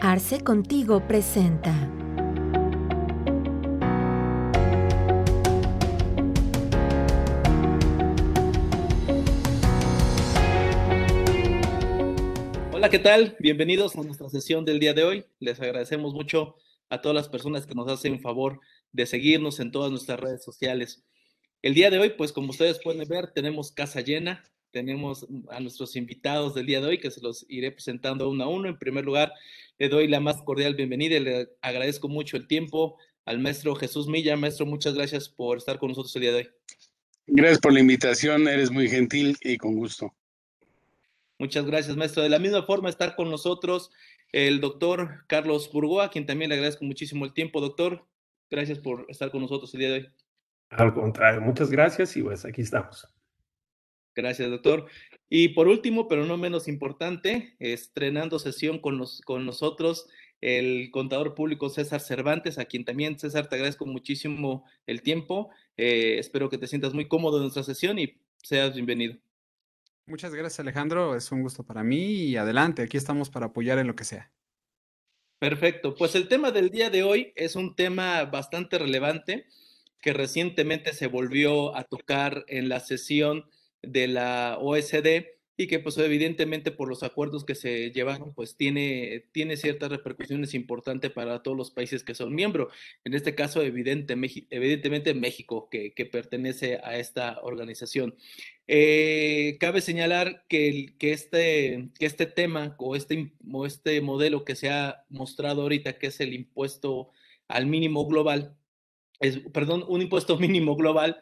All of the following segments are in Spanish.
Arce Contigo presenta. Hola, ¿qué tal? Bienvenidos a nuestra sesión del día de hoy. Les agradecemos mucho a todas las personas que nos hacen favor de seguirnos en todas nuestras redes sociales. El día de hoy, pues como ustedes pueden ver, tenemos casa llena, tenemos a nuestros invitados del día de hoy que se los iré presentando uno a uno. En primer lugar, le doy la más cordial bienvenida y le agradezco mucho el tiempo al maestro Jesús Milla. Maestro, muchas gracias por estar con nosotros el día de hoy. Gracias por la invitación, eres muy gentil y con gusto. Muchas gracias, maestro. De la misma forma, estar con nosotros el doctor Carlos Burgoa, a quien también le agradezco muchísimo el tiempo, doctor. Gracias por estar con nosotros el día de hoy. Al contrario, muchas gracias y pues aquí estamos. Gracias, doctor. Y por último, pero no menos importante, estrenando sesión con, con nosotros el contador público César Cervantes, a quien también, César, te agradezco muchísimo el tiempo. Eh, espero que te sientas muy cómodo en nuestra sesión y seas bienvenido. Muchas gracias, Alejandro. Es un gusto para mí y adelante, aquí estamos para apoyar en lo que sea. Perfecto. Pues el tema del día de hoy es un tema bastante relevante que recientemente se volvió a tocar en la sesión de la OSD y que pues evidentemente por los acuerdos que se llevaron pues tiene, tiene ciertas repercusiones importantes para todos los países que son miembros. En este caso evidente, evidentemente México que, que, pertenece a esta organización. Eh, cabe señalar que, que, este, que este tema o este, este modelo que se ha mostrado ahorita que es el impuesto al mínimo global, es, perdón, un impuesto mínimo global,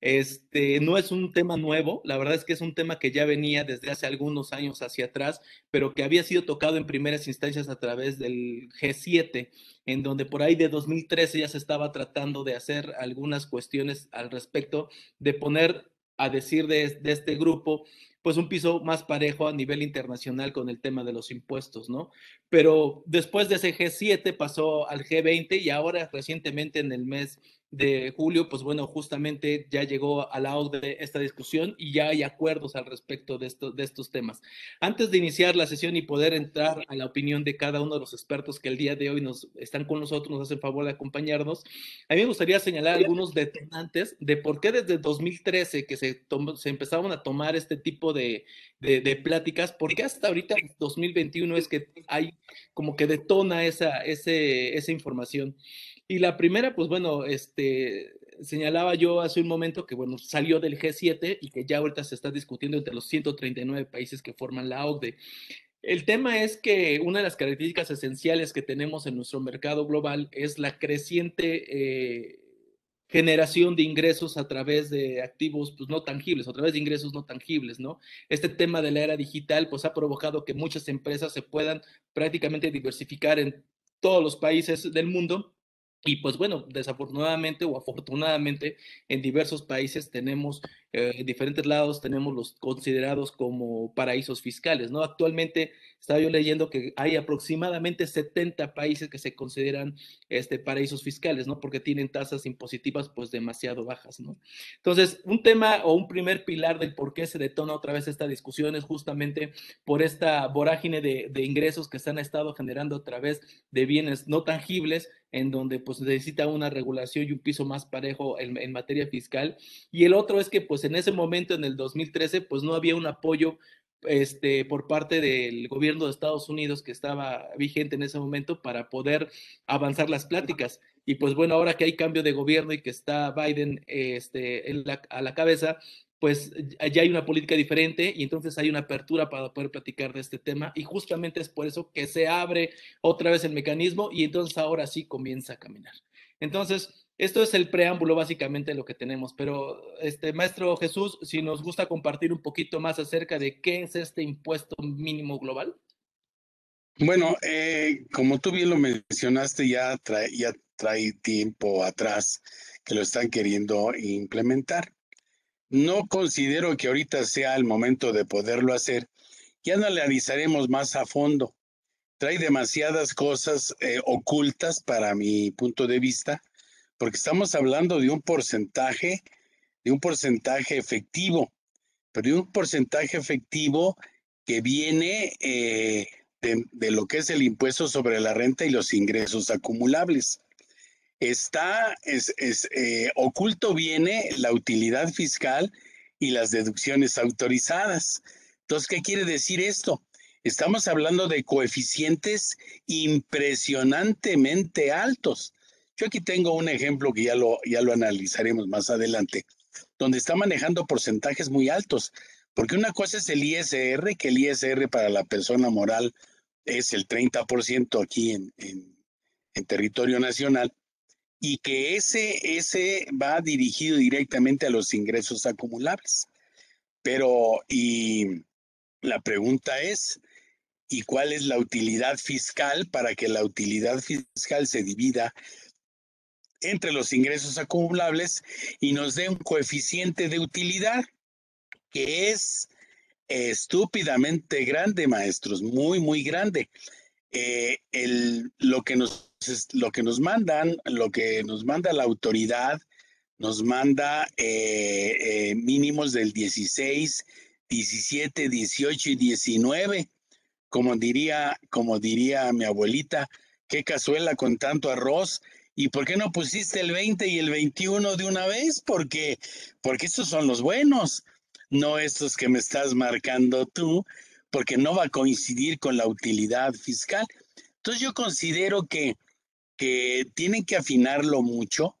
este, no es un tema nuevo, la verdad es que es un tema que ya venía desde hace algunos años hacia atrás, pero que había sido tocado en primeras instancias a través del G7, en donde por ahí de 2013 ya se estaba tratando de hacer algunas cuestiones al respecto, de poner a decir de, de este grupo pues un piso más parejo a nivel internacional con el tema de los impuestos, ¿no? Pero después de ese G7 pasó al G20 y ahora recientemente en el mes de julio, pues bueno, justamente ya llegó a la de esta discusión y ya hay acuerdos al respecto de, esto, de estos temas. Antes de iniciar la sesión y poder entrar a la opinión de cada uno de los expertos que el día de hoy nos están con nosotros, nos hacen favor de acompañarnos, a mí me gustaría señalar algunos detonantes de por qué desde 2013 que se, se empezaron a tomar este tipo de, de, de, pláticas, por qué hasta ahorita 2021 es que hay como que detona esa, ese, esa información. Y la primera, pues bueno, este, señalaba yo hace un momento que, bueno, salió del G7 y que ya ahorita se está discutiendo entre los 139 países que forman la OCDE. El tema es que una de las características esenciales que tenemos en nuestro mercado global es la creciente eh, generación de ingresos a través de activos pues, no tangibles, a través de ingresos no tangibles, ¿no? Este tema de la era digital pues ha provocado que muchas empresas se puedan prácticamente diversificar en todos los países del mundo y pues bueno, desafortunadamente o afortunadamente en diversos países tenemos, eh, en diferentes lados tenemos los considerados como paraísos fiscales, ¿no? Actualmente estaba yo leyendo que hay aproximadamente 70 países que se consideran este, paraísos fiscales, ¿no? Porque tienen tasas impositivas pues demasiado bajas, ¿no? Entonces, un tema o un primer pilar del por qué se detona otra vez esta discusión es justamente por esta vorágine de, de ingresos que se han estado generando a través de bienes no tangibles en donde pues necesita una regulación y un piso más parejo en, en, materia fiscal. Y el otro es que pues en ese momento, en el 2013, pues no había un apoyo este, por parte del gobierno de Estados Unidos que estaba vigente en ese momento para poder avanzar las pláticas. Y pues bueno, ahora que hay cambio de gobierno y que está Biden este, a la cabeza, pues ya hay una política diferente y entonces hay una apertura para poder platicar de este tema y justamente es por eso que se abre otra vez el mecanismo y entonces ahora sí comienza a caminar. Entonces, esto es el preámbulo básicamente de lo que tenemos, pero este maestro Jesús, si nos gusta compartir un poquito más acerca de qué es este impuesto mínimo global. Bueno, eh, como tú bien lo mencionaste, ya trae, ya trae tiempo atrás que lo están queriendo implementar. No considero que ahorita sea el momento de poderlo hacer. Ya analizaremos más a fondo. Trae demasiadas cosas eh, ocultas para mi punto de vista, porque estamos hablando de un porcentaje, de un porcentaje efectivo, pero de un porcentaje efectivo que viene eh, de, lo que es el impuesto sobre la renta y los ingresos acumulables. Está, es, eh, oculto viene la utilidad fiscal y las deducciones autorizadas. Entonces, ¿qué quiere decir esto? Estamos hablando de coeficientes impresionantemente altos. Yo aquí tengo un ejemplo que ya lo, ya lo analizaremos más adelante, donde está manejando porcentajes muy altos. Porque una cosa es el ISR, que el ISR para la persona moral es el 30% aquí en, en, territorio nacional, y que ese, ese va dirigido directamente a los ingresos acumulables. Pero, y la pregunta es, ¿y cuál es la utilidad fiscal para que la utilidad fiscal se divida entre los ingresos acumulables y nos dé un coeficiente de utilidad? que es estúpidamente grande, maestros, muy, muy grande. Eh, el, lo, que nos, lo que nos mandan, lo que nos manda la autoridad, nos manda eh, eh, mínimos del 16, 17, 18 y 19. Como diría, como diría mi abuelita, qué cazuela con tanto arroz. ¿Y por qué no pusiste el 20 y el 21 de una vez? Porque, porque estos son los buenos no estos que me estás marcando tú, porque no va a coincidir con la utilidad fiscal. Entonces yo considero que, que tienen que afinarlo mucho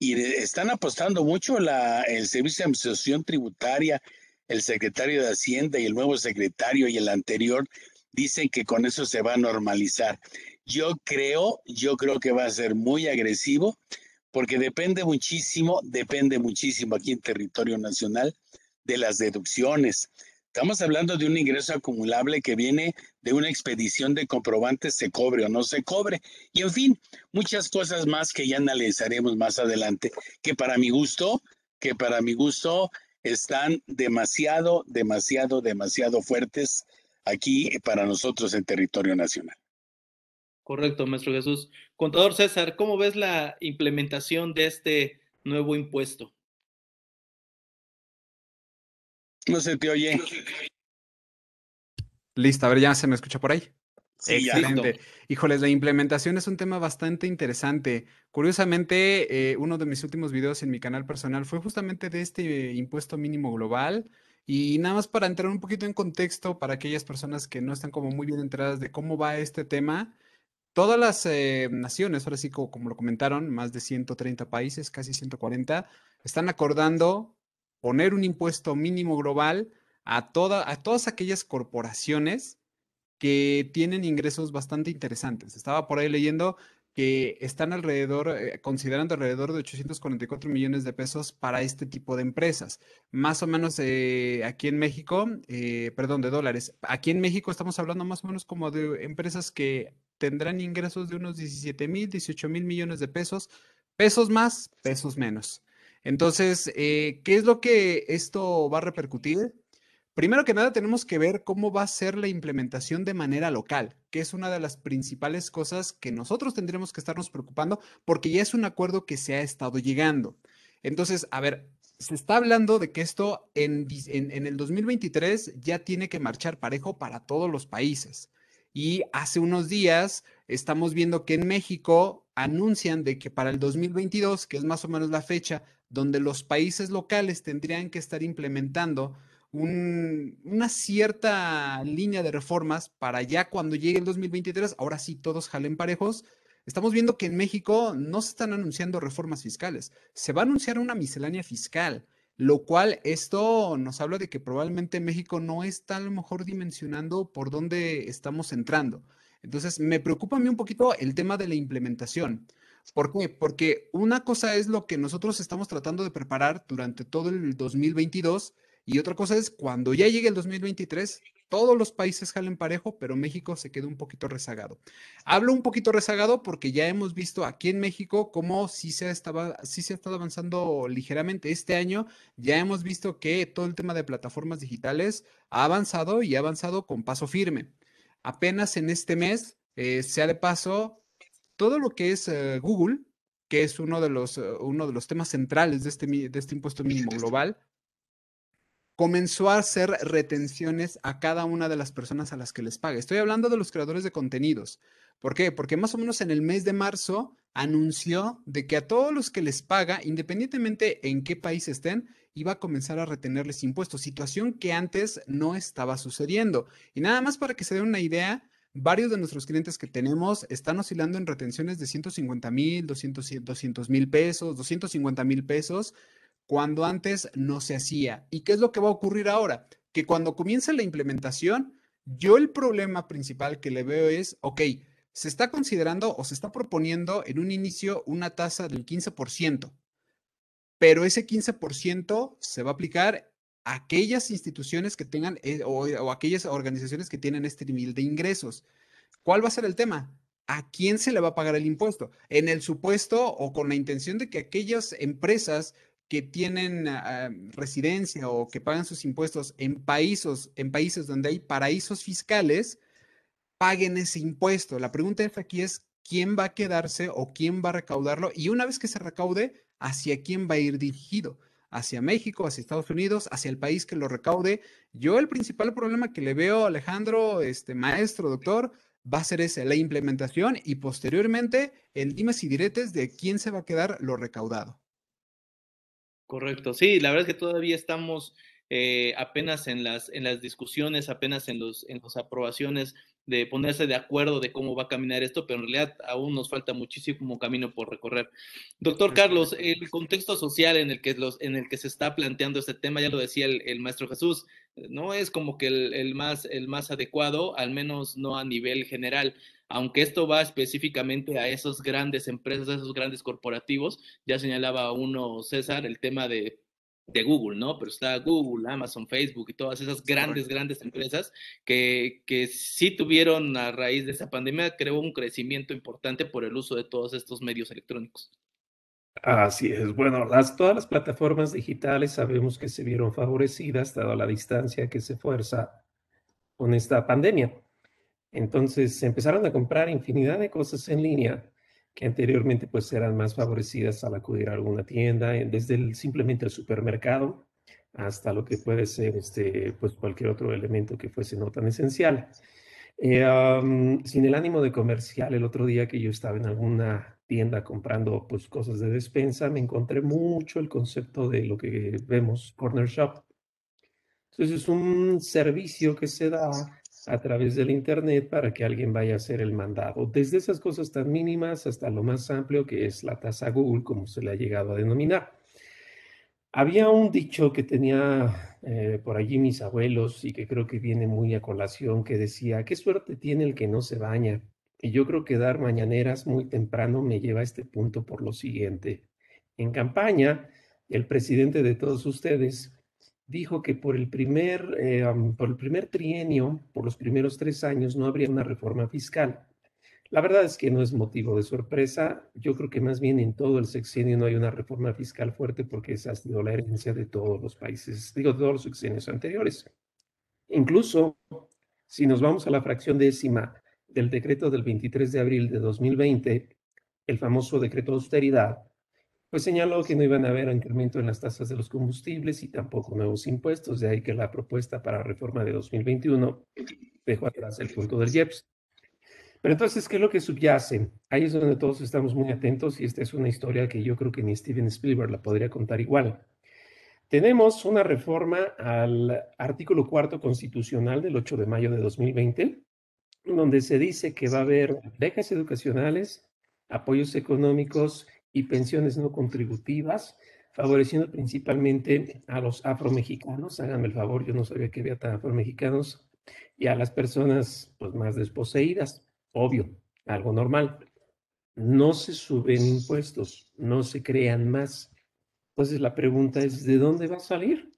y están apostando mucho la, el Servicio de Administración Tributaria, el secretario de Hacienda y el nuevo secretario y el anterior dicen que con eso se va a normalizar. Yo creo, yo creo que va a ser muy agresivo porque depende muchísimo, depende muchísimo aquí en territorio nacional de las deducciones. Estamos hablando de un ingreso acumulable que viene de una expedición de comprobantes, se cobre o no se cobre. Y en fin, muchas cosas más que ya analizaremos más adelante, que para mi gusto, que para mi gusto están demasiado, demasiado, demasiado fuertes aquí para nosotros en territorio nacional. Correcto, maestro Jesús. Contador César, ¿cómo ves la implementación de este nuevo impuesto? No se te oye. Listo, a ver, ya se me escucha por ahí. Sí, Excelente. Híjoles, la implementación es un tema bastante interesante. Curiosamente, eh, uno de mis últimos videos en mi canal personal fue justamente de este impuesto mínimo global. Y nada más para entrar un poquito en contexto para aquellas personas que no están como muy bien enteradas de cómo va este tema, todas las eh, naciones, ahora sí como, como, lo comentaron, más de 130 países, casi 140, están acordando poner un impuesto mínimo global a, toda, a todas aquellas corporaciones que tienen ingresos bastante interesantes. Estaba por ahí leyendo que están alrededor, eh, considerando alrededor de 844 millones de pesos para este tipo de empresas. Más o menos eh, aquí en México, eh, perdón, de dólares. Aquí en México estamos hablando más o menos como de empresas que tendrán ingresos de unos 17 mil, 18 mil millones de pesos. Pesos más, pesos menos. Entonces, ¿qué es lo que esto va a repercutir? Primero que nada, tenemos que ver cómo va a ser la implementación de manera local, que es una de las principales cosas que nosotros tendremos que estarnos preocupando porque ya es un acuerdo que se ha estado llegando. Entonces, a ver, se está hablando de que esto en, en, el 2023 ya tiene que marchar parejo para todos los países. Y hace unos días estamos viendo que en México anuncian de que para el 2022, que es más o menos la fecha donde los países locales tendrían que estar implementando una cierta línea de reformas para ya cuando llegue el 2023, ahora sí todos jalen parejos. Estamos viendo que en México no se están anunciando reformas fiscales, se va a anunciar una miscelánea fiscal, lo cual esto nos habla de que probablemente México no está a lo mejor dimensionando por dónde estamos entrando. Entonces, me preocupa a mí un poquito el tema de la implementación. ¿Por qué? Porque una cosa es lo que nosotros estamos tratando de preparar durante todo el 2022 y otra cosa es cuando ya llegue el 2023, todos los países jalen parejo, pero México se queda un poquito rezagado. Hablo un poquito rezagado porque ya hemos visto aquí en México cómo sí se, estaba, sí se ha estado avanzando ligeramente. Este año ya hemos visto que todo el tema de plataformas digitales ha avanzado y ha avanzado con paso firme. Apenas en este mes, eh, sea de paso, todo lo que es eh, Google, que es uno de los, eh, uno de los temas centrales de este, de este impuesto mínimo global, comenzó a hacer retenciones a cada una de las personas a las que les paga. Estoy hablando de los creadores de contenidos. ¿Por qué? Porque más o menos en el mes de marzo anunció de que a todos los que les paga, independientemente en qué país estén, iba a comenzar a retenerles impuestos, situación que antes no estaba sucediendo. Y nada más para que se den una idea, varios de nuestros clientes que tenemos están oscilando en retenciones de 150 mil, 200 mil pesos, 250 mil pesos cuando antes no se hacía. ¿Y qué es lo que va a ocurrir ahora? Que cuando comience la implementación, yo el problema principal que le veo es, ok, se está considerando o se está proponiendo en un inicio una tasa del 15%, pero ese 15% se va a aplicar a aquellas instituciones que tengan eh, o, o aquellas organizaciones que tienen este nivel de ingresos. ¿Cuál va a ser el tema? ¿a quién se le va a pagar el impuesto? En el supuesto o con la intención de que aquellas empresas que tienen ah, residencia o que pagan sus impuestos en países, en países donde hay paraísos fiscales, paguen ese impuesto. La pregunta aquí es, ¿quién va a quedarse o quién va a recaudarlo? Y una vez que se recaude, ¿hacia quién va a ir dirigido? ¿Hacia México, hacia Estados Unidos, hacia el país que lo recaude? Yo el principal problema que le veo, Alejandro, este maestro, doctor, va a ser ese, la implementación y posteriormente el dimes y diretes de quién se va a quedar lo recaudado. Correcto, sí, la verdad es que todavía estamos eh, apenas en las, en las discusiones, apenas en los, en las aprobaciones de ponerse de acuerdo de cómo va a caminar esto, pero en realidad aún nos falta muchísimo camino por recorrer. Doctor Carlos, el contexto social en el que, los, en el que se está planteando este tema, ya lo decía el, maestro Jesús, no es como que el, el, más, el más adecuado, al menos no a nivel general aunque esto va específicamente a esas grandes empresas, a esos grandes corporativos, ya señalaba uno, César, el tema de, Google, ¿no? Pero está Google, Amazon, Facebook y todas esas grandes, grandes empresas que, que sí tuvieron a raíz de esa pandemia, creo, un crecimiento importante por el uso de todos estos medios electrónicos. Así es. Bueno, las, todas las plataformas digitales sabemos que se vieron favorecidas dado la distancia que se fuerza con esta pandemia. Entonces empezaron a comprar infinidad de cosas en línea que anteriormente pues eran más favorecidas al acudir a alguna tienda, eh, desde simplemente el supermercado hasta lo que puede ser este, pues cualquier otro elemento que fuese no tan esencial. Eh, sin el ánimo de comercial, el otro día que yo estaba en alguna tienda comprando pues cosas de despensa, me encontré mucho el concepto de lo que vemos, corner shop. Entonces es un servicio que se da a través del Internet para que alguien vaya a hacer el mandado. Desde esas cosas tan mínimas hasta lo más amplio que es la tasa Google, como se le ha llegado a denominar. Había un dicho que tenía eh, por allí mis abuelos y que creo que viene muy a colación, que decía, qué suerte tiene el que no se baña. Y yo creo que dar mañaneras muy temprano me lleva a este punto por lo siguiente. En campaña, el presidente de todos ustedes dijo que por el primer, eh, por el primer trienio, por los primeros tres años, no habría una reforma fiscal. La verdad es que no es motivo de sorpresa. Yo creo que más bien en todo el sexenio no hay una reforma fiscal fuerte porque esa ha sido la herencia de todos los países, digo, de todos los sexenios anteriores. Incluso si nos vamos a la fracción décima del decreto del 23 de abril de 2020, el famoso decreto de austeridad, pues señaló que no iban a haber incremento en las tasas de los combustibles y tampoco nuevos impuestos, de ahí que la propuesta para reforma de 2021 dejó atrás el punto del IEPS. Pero entonces, ¿qué es lo que subyace? Ahí es donde todos estamos muy atentos y esta es una historia que yo creo que ni Steven Spielberg la podría contar igual. Tenemos una reforma al artículo cuarto constitucional del 8 de mayo de 2020, donde se dice que va a haber becas educacionales, apoyos económicos y pensiones no contributivas, favoreciendo principalmente a los afromexicanos. Háganme el favor, yo no sabía que había tan afromexicanos y a las personas pues, más desposeídas. Obvio, algo normal. No se suben impuestos, no se crean más. Entonces la pregunta es, ¿de dónde va a salir?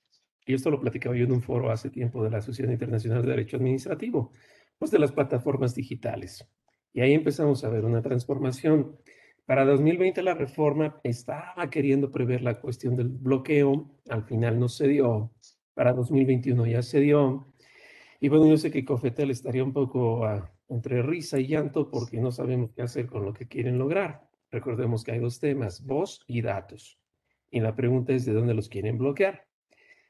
Y esto lo platicaba yo en un foro hace tiempo de la Asociación Internacional de Derecho Administrativo, pues de las plataformas digitales. Y ahí empezamos a ver una transformación. Para 2020 la reforma estaba queriendo prever la cuestión del bloqueo, al final no se dio. Para 2021 ya se dio. Y bueno, yo sé que Cofetel estaría un poco ah, entre risa y llanto porque no sabemos qué hacer con lo que quieren lograr. Recordemos que hay dos temas, voz y datos. Y la pregunta es de dónde los quieren bloquear.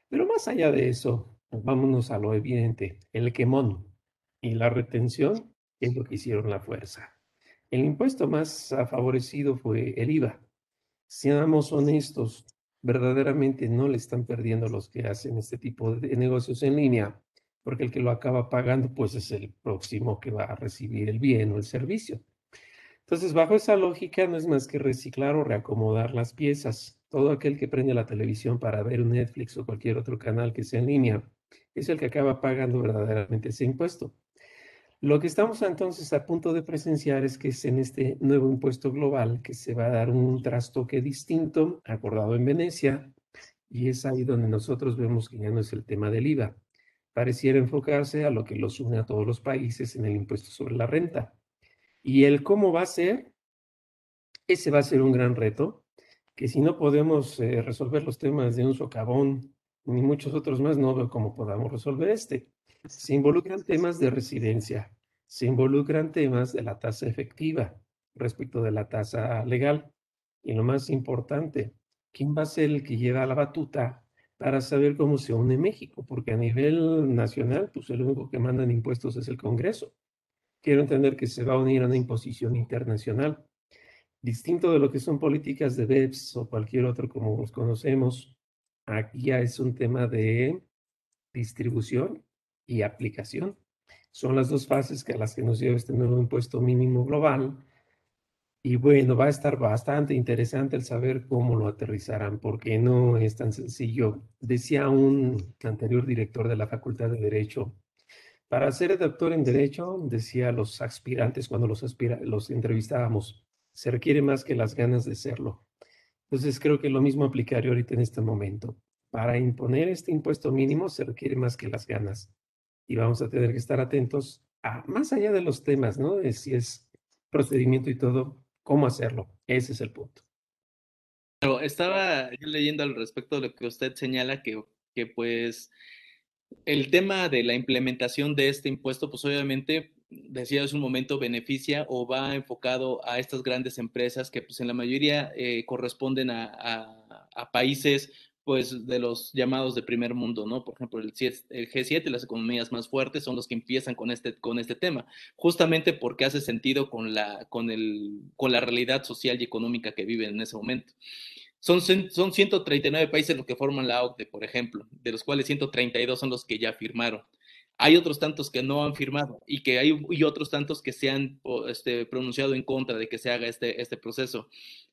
Pero más allá de eso, vámonos a lo evidente, el quemón y la retención es lo que hicieron la fuerza. El impuesto más favorecido fue el IVA. Seamos honestos, verdaderamente no le están perdiendo los que hacen este tipo de negocios en línea, porque el que lo acaba pagando pues es el próximo que va a recibir el bien o el servicio. Entonces, bajo esa lógica no es más que reciclar o reacomodar las piezas. Todo aquel que prende la televisión para ver un Netflix o cualquier otro canal que sea en línea es el que acaba pagando verdaderamente ese impuesto. Lo que estamos entonces a punto de presenciar es que es en este nuevo impuesto global que se va a dar un trastoque distinto, acordado en Venecia, y es ahí donde nosotros vemos que ya no es el tema del IVA. Pareciera enfocarse a lo que los une a todos los países en el impuesto sobre la renta. Y el cómo va a ser, ese va a ser un gran reto, que si no podemos eh, resolver los temas de un socavón, ni muchos otros más, no veo cómo podamos resolver este. Se involucran temas de residencia, se involucran temas de la tasa efectiva respecto de la tasa legal. Y lo más importante, ¿quién va a ser el que lleva la batuta para saber cómo se une México? Porque a nivel nacional, pues el único que manda en impuestos es el Congreso. Quiero entender que se va a unir a una imposición internacional. Distinto de lo que son políticas de BEPS o cualquier otro como los conocemos, aquí ya es un tema de distribución y aplicación. Son las dos fases que a las que nos lleva este nuevo impuesto mínimo global. Y bueno, va a estar bastante interesante el saber cómo lo aterrizarán, porque no es tan sencillo. Decía un anterior director de la Facultad de Derecho, para ser doctor en Derecho, decía a los aspirantes cuando los, los entrevistábamos, se requiere más que las ganas de serlo. Entonces creo que lo mismo aplicaría ahorita en este momento. Para imponer este impuesto mínimo se requiere más que las ganas y vamos a tener que estar atentos a, más allá de los temas, ¿no? De si es procedimiento y todo, cómo hacerlo. Ese es el punto. Pero estaba yo leyendo al respecto de lo que usted señala, que, que pues el tema de la implementación de este impuesto, pues obviamente, decía hace un momento, beneficia o va enfocado a estas grandes empresas que pues en la mayoría eh, corresponden a países pues de los llamados de primer mundo, ¿no? Por ejemplo, el, G7, las economías más fuertes son los que empiezan con este, con este tema, justamente porque hace sentido con la, con, el, con la realidad social y económica que viven en ese momento. Son, son 139 países los que forman la OCDE, por ejemplo, de los cuales 132 son los que ya firmaron. Hay otros tantos que no han firmado y que hay y otros tantos que se han este, pronunciado en contra de que se haga este, este proceso.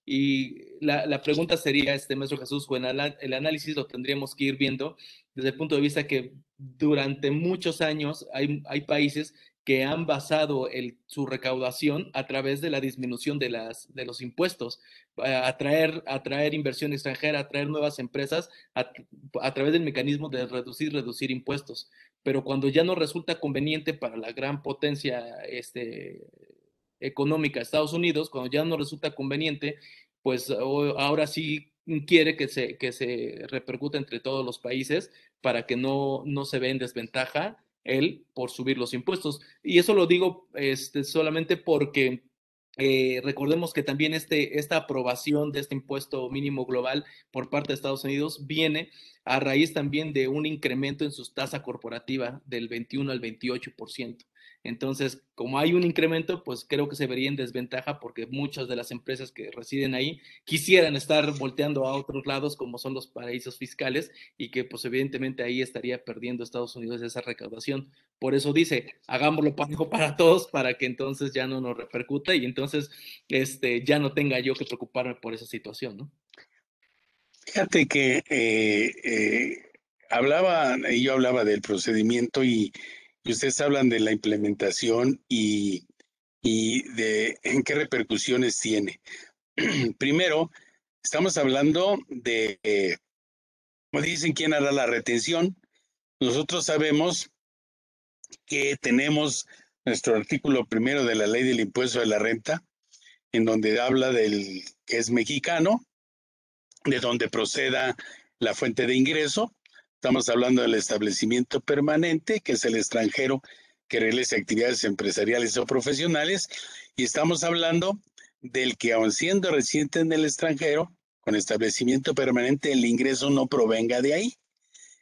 Y la, la pregunta sería, este maestro Jesús, bueno, el análisis lo tendríamos que ir viendo desde el punto de vista que durante muchos años hay, hay países que han basado el, su recaudación a través de la disminución de, las, de los impuestos, atraer, atraer inversión extranjera, atraer nuevas empresas a, a, través del mecanismo de reducir, reducir impuestos pero cuando ya no resulta conveniente para la gran potencia este, económica Estados Unidos, cuando ya no resulta conveniente, pues ahora sí quiere que se, que se repercute entre todos los países para que no, no se vea en desventaja él por subir los impuestos. Y eso lo digo este, solamente porque eh, recordemos que también este, esta aprobación de este impuesto mínimo global por parte de Estados Unidos viene a raíz también de un incremento en su tasa corporativa del 21 al 28%. Entonces, como hay un incremento, pues creo que se vería en desventaja porque muchas de las empresas que residen ahí quisieran estar volteando a otros lados, como son los paraísos fiscales, y que pues evidentemente ahí estaría perdiendo Estados Unidos esa recaudación. Por eso dice, hagámoslo parejo para todos para que entonces ya no nos repercuta y entonces este, ya no tenga yo que preocuparme por esa situación, ¿no? Fíjate que eh, eh, hablaba, yo hablaba del procedimiento y y ustedes hablan de la implementación y, y de en qué repercusiones tiene. Primero, estamos hablando de, como dicen, quién hará la retención. Nosotros sabemos que tenemos nuestro artículo primero de la ley del impuesto de la renta, en donde habla del que es mexicano, de donde proceda la fuente de ingreso, Estamos hablando del establecimiento permanente, que es el extranjero que realiza actividades empresariales o profesionales, y estamos hablando del que aun siendo residente en el extranjero, con establecimiento permanente, el ingreso no provenga de ahí.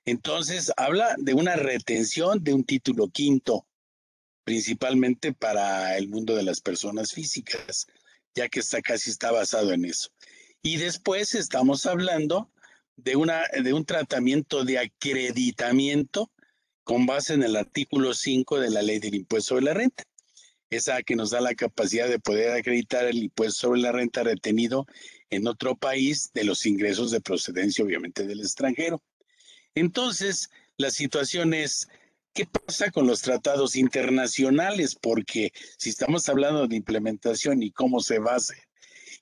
Entonces, habla de una retención de un título quinto, principalmente para el mundo de las personas físicas, ya que está casi está basado en eso. Y después estamos hablando de, una, de un tratamiento de acreditamiento con base en el artículo 5 de la ley del impuesto sobre la renta. Esa que nos da la capacidad de poder acreditar el impuesto sobre la renta retenido en otro país de los ingresos de procedencia, obviamente, del extranjero. Entonces, la situación es, ¿qué pasa con los tratados internacionales? Porque si estamos hablando de implementación y cómo se va a hacer,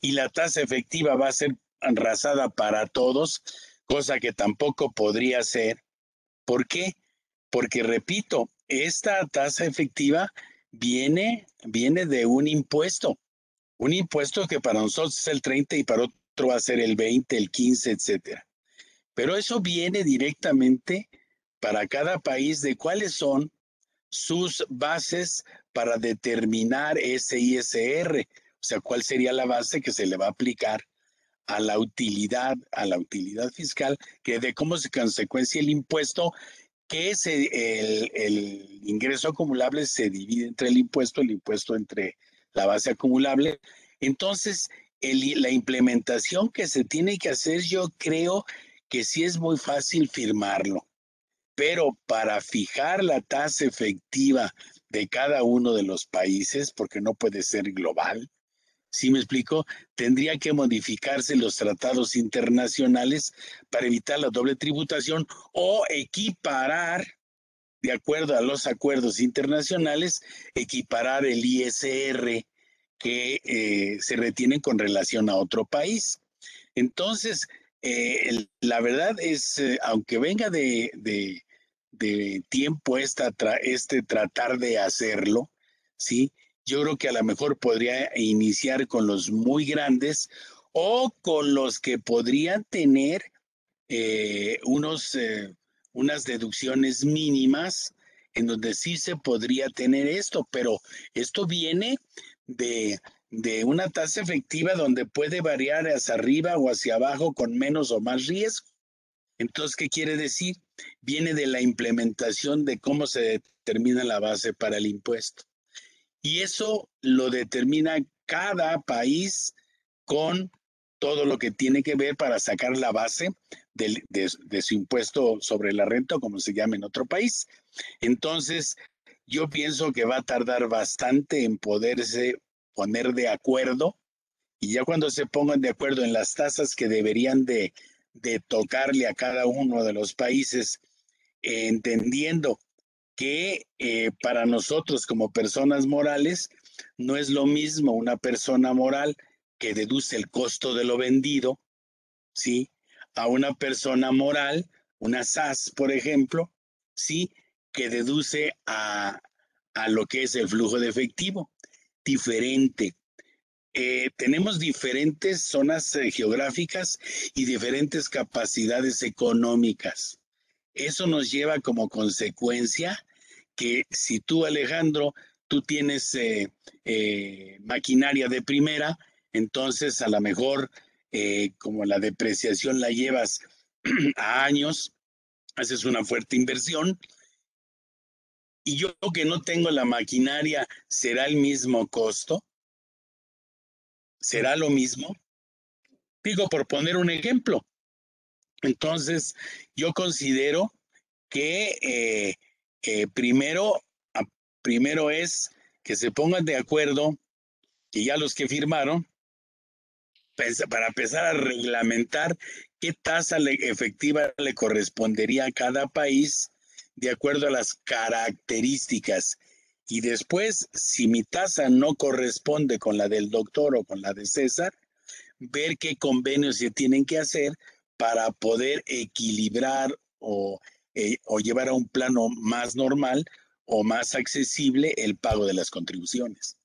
y la tasa efectiva va a ser arrasada para todos, cosa que tampoco podría ser. ¿Por qué? Porque, repito, esta tasa efectiva viene, viene de un impuesto, un impuesto que para nosotros es el 30 y para otro va a ser el 20, el 15, etcétera. Pero eso viene directamente para cada país de cuáles son sus bases para determinar ese ISR, o sea, cuál sería la base que se le va a aplicar a la utilidad, a la utilidad fiscal, que de cómo se consecuencia el impuesto, que es el, el, ingreso acumulable se divide entre el impuesto, el impuesto entre la base acumulable. Entonces, el, la implementación que se tiene que hacer, yo creo que sí es muy fácil firmarlo, pero para fijar la tasa efectiva de cada uno de los países, porque no puede ser global, si me explico, tendría que modificarse los tratados internacionales para evitar la doble tributación o equiparar, de acuerdo a los acuerdos internacionales, equiparar el ISR que eh, se retienen con relación a otro país. Entonces, eh, la verdad es, eh, aunque venga de, de, de tiempo esta, este tratar de hacerlo, ¿sí? Yo creo que a lo mejor podría iniciar con los muy grandes o con los que podrían tener eh, unos, eh, unas deducciones mínimas en donde sí se podría tener esto, pero esto viene de, de una tasa efectiva donde puede variar hacia arriba o hacia abajo con menos o más riesgo. Entonces, ¿qué quiere decir? Viene de la implementación de cómo se determina la base para el impuesto. Y eso lo determina cada país con todo lo que tiene que ver para sacar la base de, su impuesto sobre la renta, como se llama en otro país. Entonces, yo pienso que va a tardar bastante en poderse poner de acuerdo y ya cuando se pongan de acuerdo en las tasas que deberían de, de tocarle a cada uno de los países, entendiendo que eh, para nosotros como personas morales no es lo mismo una persona moral que deduce el costo de lo vendido, ¿sí? A una persona moral, una SAS, por ejemplo, ¿sí? Que deduce a, a lo que es el flujo de efectivo. Diferente. Eh, tenemos diferentes zonas eh, geográficas y diferentes capacidades económicas. Eso nos lleva como consecuencia que si tú, Alejandro, tú tienes eh, eh, maquinaria de primera, entonces a lo mejor eh, como la depreciación la llevas a años, haces una fuerte inversión. Y yo que no tengo la maquinaria, ¿será el mismo costo? ¿Será lo mismo? Digo, por poner un ejemplo. Entonces, yo considero que eh, eh, primero, primero es que se pongan de acuerdo, y ya los que firmaron, para empezar a reglamentar qué tasa efectiva le correspondería a cada país de acuerdo a las características. Y después, si mi tasa no corresponde con la del doctor o con la de César, ver qué convenios se tienen que hacer para poder equilibrar o, eh, o llevar a un plano más normal o más accesible el pago de las contribuciones.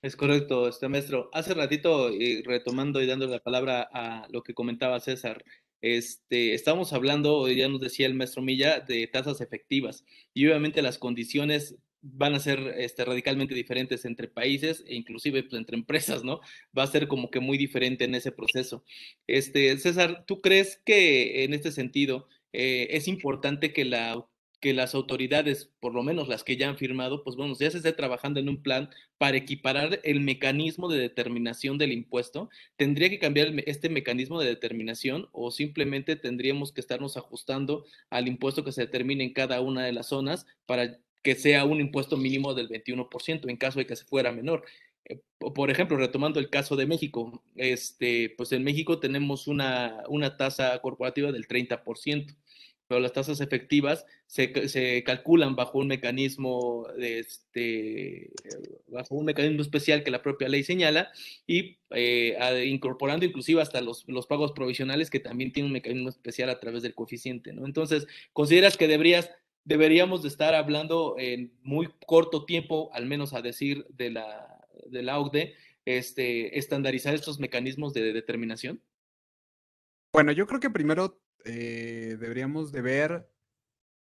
Es correcto, este maestro. Hace ratito, eh, retomando y dando la palabra a lo que comentaba César, este, estamos hablando, ya nos decía el maestro Milla, de tasas efectivas y obviamente las condiciones van a ser este, radicalmente diferentes entre países e inclusive pues, entre empresas, ¿no? Va a ser como que muy diferente en ese proceso. Este, César, ¿tú crees que en este sentido eh, es importante que la que las autoridades, por lo menos las que ya han firmado, pues bueno, ya se esté trabajando en un plan para equiparar el mecanismo de determinación del impuesto. ¿Tendría que cambiar este mecanismo de determinación o simplemente tendríamos que estarnos ajustando al impuesto que se determine en cada una de las zonas para que sea un impuesto mínimo del 21% en caso de que se fuera menor? Eh, por ejemplo, retomando el caso de México, este, pues en México tenemos una, una tasa corporativa del 30% pero las tasas efectivas se, calculan bajo un mecanismo este, bajo un mecanismo especial que la propia ley señala y eh, incorporando inclusive hasta los, pagos provisionales que también tienen un mecanismo especial a través del coeficiente, ¿no? Entonces, ¿consideras que deberías, deberíamos de estar hablando en muy corto tiempo, al menos a decir de la, de la OCDE, este, estandarizar estos mecanismos de determinación? Bueno, yo creo que primero eh, deberíamos de ver,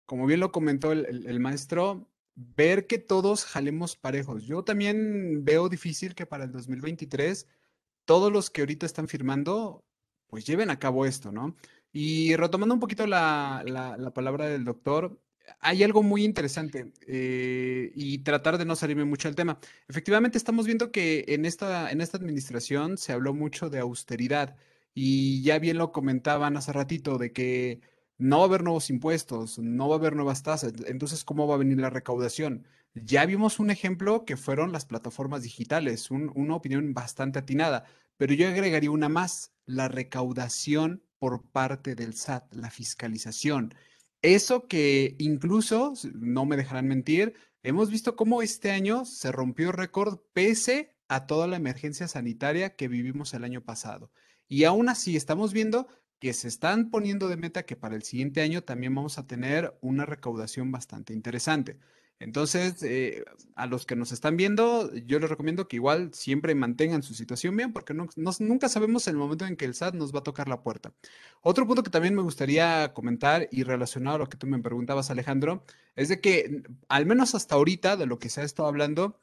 como bien lo comentó el, maestro, ver que todos jalemos parejos. Yo también veo difícil que para el 2023 todos los que ahorita están firmando, pues lleven a cabo esto, ¿no? Y retomando un poquito la, palabra del doctor, hay algo muy interesante eh, y tratar de no salirme mucho del tema. Efectivamente, estamos viendo que en esta, en esta administración se habló mucho de austeridad. Y ya bien lo comentaban hace ratito de que no va a haber nuevos impuestos, no va a haber nuevas tasas. Entonces, ¿cómo va a venir la recaudación? Ya vimos un ejemplo que fueron las plataformas digitales, una opinión bastante atinada, pero yo agregaría una más, la recaudación por parte del SAT, la fiscalización. Eso que incluso, no me dejarán mentir, hemos visto cómo este año se rompió récord pese a toda la emergencia sanitaria que vivimos el año pasado. Y aún así estamos viendo que se están poniendo de meta que para el siguiente año también vamos a tener una recaudación bastante interesante. Entonces, eh, a los que nos están viendo, yo les recomiendo que igual siempre mantengan su situación bien, porque no, nunca sabemos el momento en que el SAT nos va a tocar la puerta. Otro punto que también me gustaría comentar y relacionado a lo que tú me preguntabas, Alejandro, es de que al menos hasta ahorita, de lo que se ha estado hablando,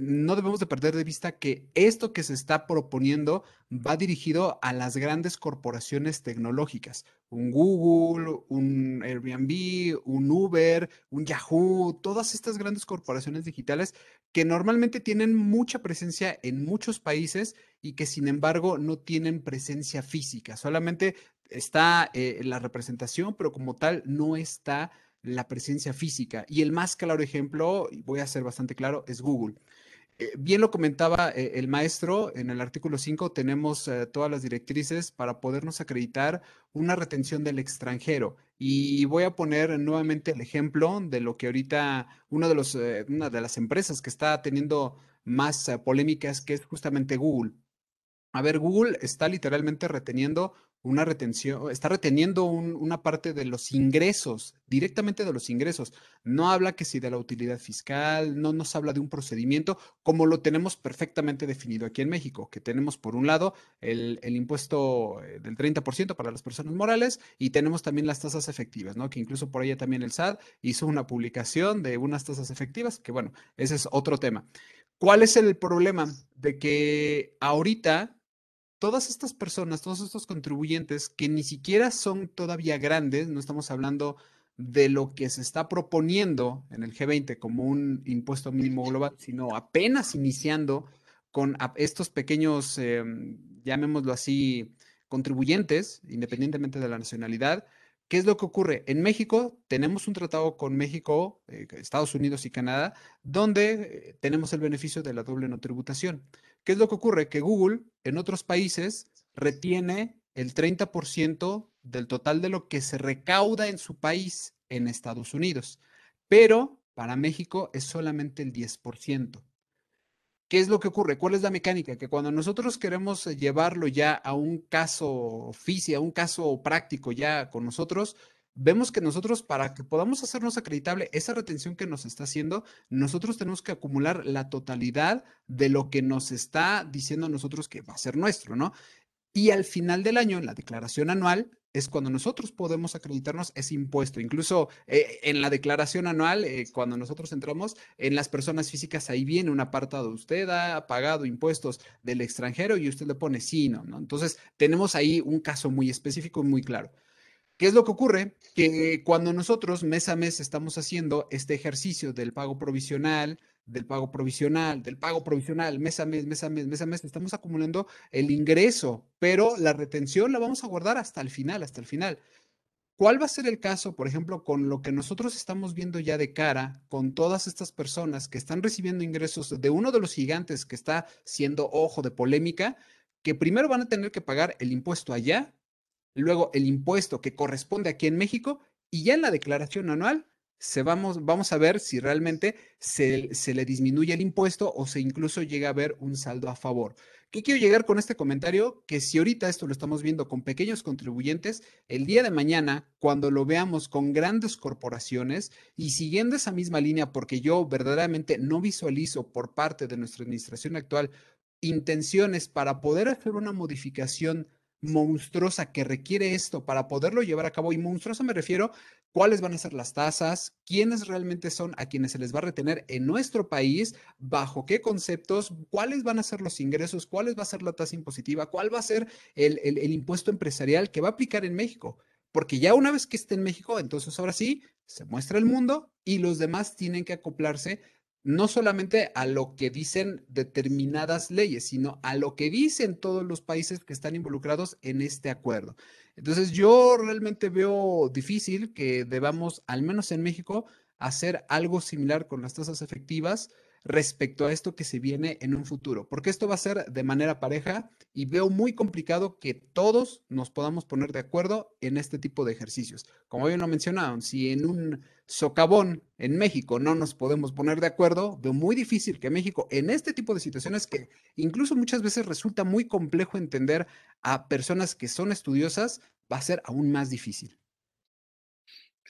no debemos de perder de vista que esto que se está proponiendo va dirigido a las grandes corporaciones tecnológicas, un Google, un Airbnb, un Uber, un Yahoo, todas estas grandes corporaciones digitales que normalmente tienen mucha presencia en muchos países y que sin embargo no tienen presencia física, solamente está eh, la representación, pero como tal no está la presencia física. Y el más claro ejemplo, y voy a ser bastante claro, es Google. Eh, bien lo comentaba eh, el maestro, en el artículo 5 tenemos eh, todas las directrices para podernos acreditar una retención del extranjero. Y voy a poner nuevamente el ejemplo de lo que ahorita uno de los, una de las empresas que está teniendo más polémicas, que es justamente Google. A ver, Google está literalmente reteniendo una retención, está reteniendo una parte de los ingresos, directamente de los ingresos. No habla que si de la utilidad fiscal, no nos habla de un procedimiento como lo tenemos perfectamente definido aquí en México, que tenemos por un lado el, impuesto eh, del 30% para las personas morales y tenemos también las tasas efectivas, ¿no? Que incluso por ahí también el SAT hizo una publicación de unas tasas efectivas, que bueno, ese es otro tema. ¿Cuál es el problema? De que ahorita todas estas personas, todos estos contribuyentes que ni siquiera son todavía grandes, no estamos hablando de lo que se está proponiendo en el G20 como un impuesto mínimo global, sino apenas iniciando con estos pequeños, em, llamémoslo así, contribuyentes, independientemente de la nacionalidad. ¿Qué es lo que ocurre? En México tenemos un tratado con México, eh, Estados Unidos y Canadá, donde eh, tenemos el beneficio de la doble no tributación. ¿Qué es lo que ocurre? Que Google en otros países retiene el 30% del total de lo que se recauda en su país en Estados Unidos, pero para México es solamente el 10%. ¿Qué es lo que ocurre? ¿Cuál es la mecánica? Que cuando nosotros queremos llevarlo ya a un caso físico, a un caso práctico ya con nosotros, vemos que nosotros, para que podamos hacernos acreditable esa retención que nos está haciendo, nosotros tenemos que acumular la totalidad de lo que nos está diciendo nosotros que va a ser nuestro, ¿no? Y al final del año, en la declaración anual, es cuando nosotros podemos acreditarnos ese impuesto. Incluso eh, en la declaración anual, eh, cuando nosotros entramos en las personas físicas, ahí viene un apartado. Usted ha pagado impuestos del extranjero y usted le pone sí, no, ¿no? Entonces, tenemos ahí un caso muy específico y muy claro. ¿Qué es lo que ocurre? Que cuando nosotros mes a mes estamos haciendo este ejercicio del pago provisional, del pago provisional, del pago provisional, mes a mes, mes a mes, mes a mes, estamos acumulando el ingreso, pero la retención la vamos a guardar hasta el final, hasta el final. ¿Cuál va a ser el caso, por ejemplo, con lo que nosotros estamos viendo ya de cara, con todas estas personas que están recibiendo ingresos de uno de los gigantes que está siendo ojo de polémica, que primero van a tener que pagar el impuesto allá, luego el impuesto que corresponde aquí en México y ya en la declaración anual se vamos, vamos a ver si realmente se, se le disminuye el impuesto o se incluso llega a ver un saldo a favor. ¿Qué quiero llegar con este comentario? Que si ahorita esto lo estamos viendo con pequeños contribuyentes, el día de mañana, cuando lo veamos con grandes corporaciones y siguiendo esa misma línea, porque yo verdaderamente no visualizo por parte de nuestra administración actual intenciones para poder hacer una modificación monstruosa que requiere esto para poderlo llevar a cabo. Y monstruosa me refiero cuáles van a ser las tasas, quiénes realmente son a quienes se les va a retener en nuestro país, bajo qué conceptos, cuáles van a ser los ingresos, cuál va a ser la tasa impositiva, cuál va a ser el, el impuesto empresarial que va a aplicar en México. Porque ya una vez que esté en México, entonces ahora sí, se muestra el mundo y los demás tienen que acoplarse no solamente a lo que dicen determinadas leyes, sino a lo que dicen todos los países que están involucrados en este acuerdo. Entonces yo realmente veo difícil que debamos, al menos en México, hacer algo similar con las tasas efectivas respecto a esto que se viene en un futuro, porque esto va a ser de manera pareja y veo muy complicado que todos nos podamos poner de acuerdo en este tipo de ejercicios. Como bien lo mencionaron, si en un socavón en México no nos podemos poner de acuerdo, veo muy difícil que México en este tipo de situaciones que incluso muchas veces resulta muy complejo entender a personas que son estudiosas, va a ser aún más difícil.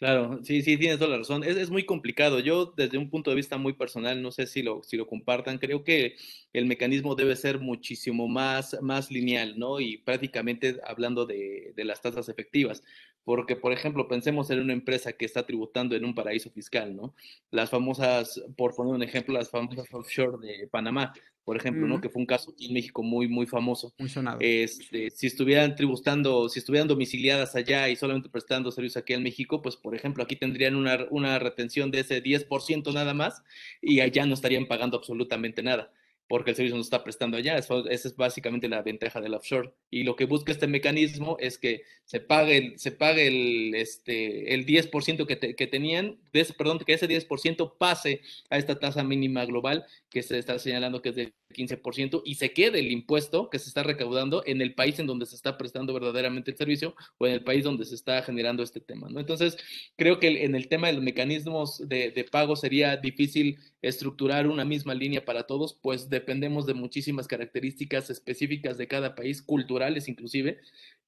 Claro, sí, sí, tienes toda la razón. Es, es, muy complicado. Yo, desde un punto de vista muy personal, no sé si lo, si lo compartan, creo que el mecanismo debe ser muchísimo más, más lineal, ¿no? Y prácticamente hablando de, de las tasas efectivas. Porque, por ejemplo, pensemos en una empresa que está tributando en un paraíso fiscal, ¿no? Las famosas, por poner un ejemplo, las famosas offshore de Panamá por ejemplo, ¿no? Que fue un caso aquí en México muy, muy famoso. Muy sonado. Este, si estuvieran tributando, si estuvieran domiciliadas allá y solamente prestando servicios aquí en México, pues, por ejemplo, aquí tendrían una, una retención de ese 10% nada más y allá no estarían pagando absolutamente nada porque el servicio no está prestando allá. Eso, esa es básicamente la ventaja del offshore. Y lo que busca este mecanismo es que se pague el, se pague el, este, el 10% que, que tenían, de perdón, que ese 10% pase a esta tasa mínima global que se está señalando que es del 15% y se quede el impuesto que se está recaudando en el país en donde se está prestando verdaderamente el servicio o en el país donde se está generando este tema. ¿no? Entonces, creo que en el tema de los mecanismos de, de pago sería difícil estructurar una misma línea para todos, pues dependemos de muchísimas características específicas de cada país, culturales inclusive,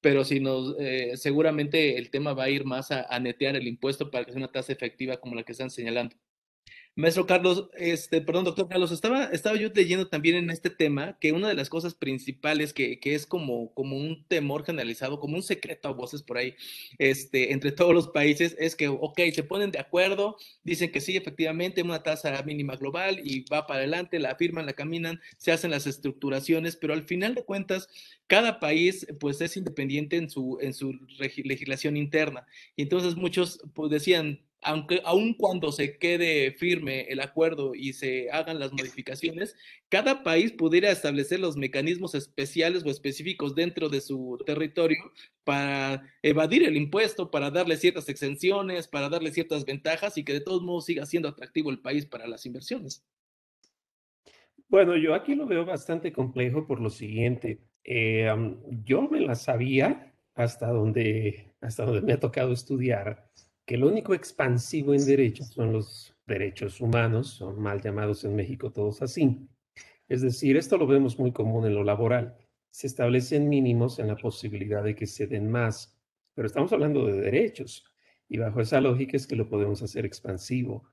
pero si nos, eh, seguramente el tema va a ir más a, a netear el impuesto para que sea una tasa efectiva como la que están señalando. Maestro Carlos, este, perdón, doctor Carlos, estaba, estaba yo leyendo también en este tema que una de las cosas principales que, que, es como, como un temor generalizado, como un secreto a voces por ahí, este, entre todos los países, es que, ok, se ponen de acuerdo, dicen que sí, efectivamente, una tasa mínima global y va para adelante, la firman, la caminan, se hacen las estructuraciones, pero al final de cuentas, cada país pues es independiente en su, en su legislación interna. Y entonces muchos pues, decían, aunque aun cuando se quede firme el acuerdo y se hagan las modificaciones, cada país pudiera establecer los mecanismos especiales o específicos dentro de su territorio para evadir el impuesto, para darle ciertas exenciones, para darle ciertas ventajas y que de todos modos siga siendo atractivo el país para las inversiones. Bueno, yo aquí lo veo bastante complejo por lo siguiente. Eh, yo me la sabía hasta donde, hasta donde me ha tocado estudiar que lo único expansivo en derechos son los derechos humanos, son mal llamados en México todos así. Es decir, esto lo vemos muy común en lo laboral. Se establecen mínimos en la posibilidad de que se den más, pero estamos hablando de derechos y bajo esa lógica es que lo podemos hacer expansivo.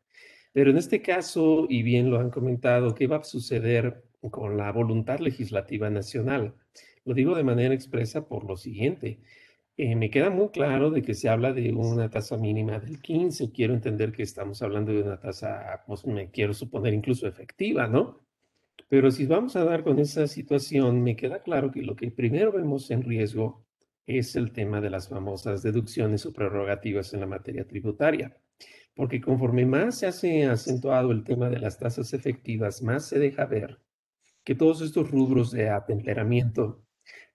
Pero en este caso, y bien lo han comentado, ¿qué va a suceder con la voluntad legislativa nacional? Lo digo de manera expresa por lo siguiente. Eh, me queda muy claro de que se habla de una tasa mínima del 15. Quiero entender que estamos hablando de una tasa, pues me quiero suponer incluso efectiva, ¿no? Pero si vamos a dar con esa situación, me queda claro que lo que primero vemos en riesgo es el tema de las famosas deducciones o prerrogativas en la materia tributaria. Porque conforme más se hace acentuado el tema de las tasas efectivas, más se deja ver que todos estos rubros de atemperamiento,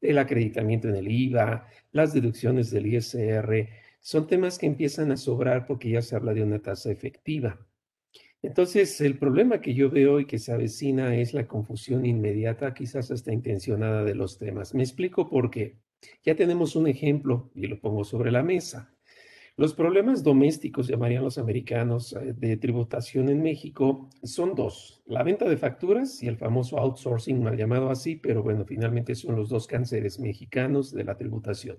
el acreditamiento en el IVA, las deducciones del ISR, son temas que empiezan a sobrar porque ya se habla de una tasa efectiva. Entonces, el problema que yo veo y que se avecina es la confusión inmediata, quizás hasta intencionada de los temas. Me explico por qué. Ya tenemos un ejemplo y lo pongo sobre la mesa. Los problemas domésticos, llamarían los americanos, eh, de tributación en México son dos, la venta de facturas y el famoso outsourcing, mal llamado así, pero bueno, finalmente son los dos cánceres mexicanos de la tributación.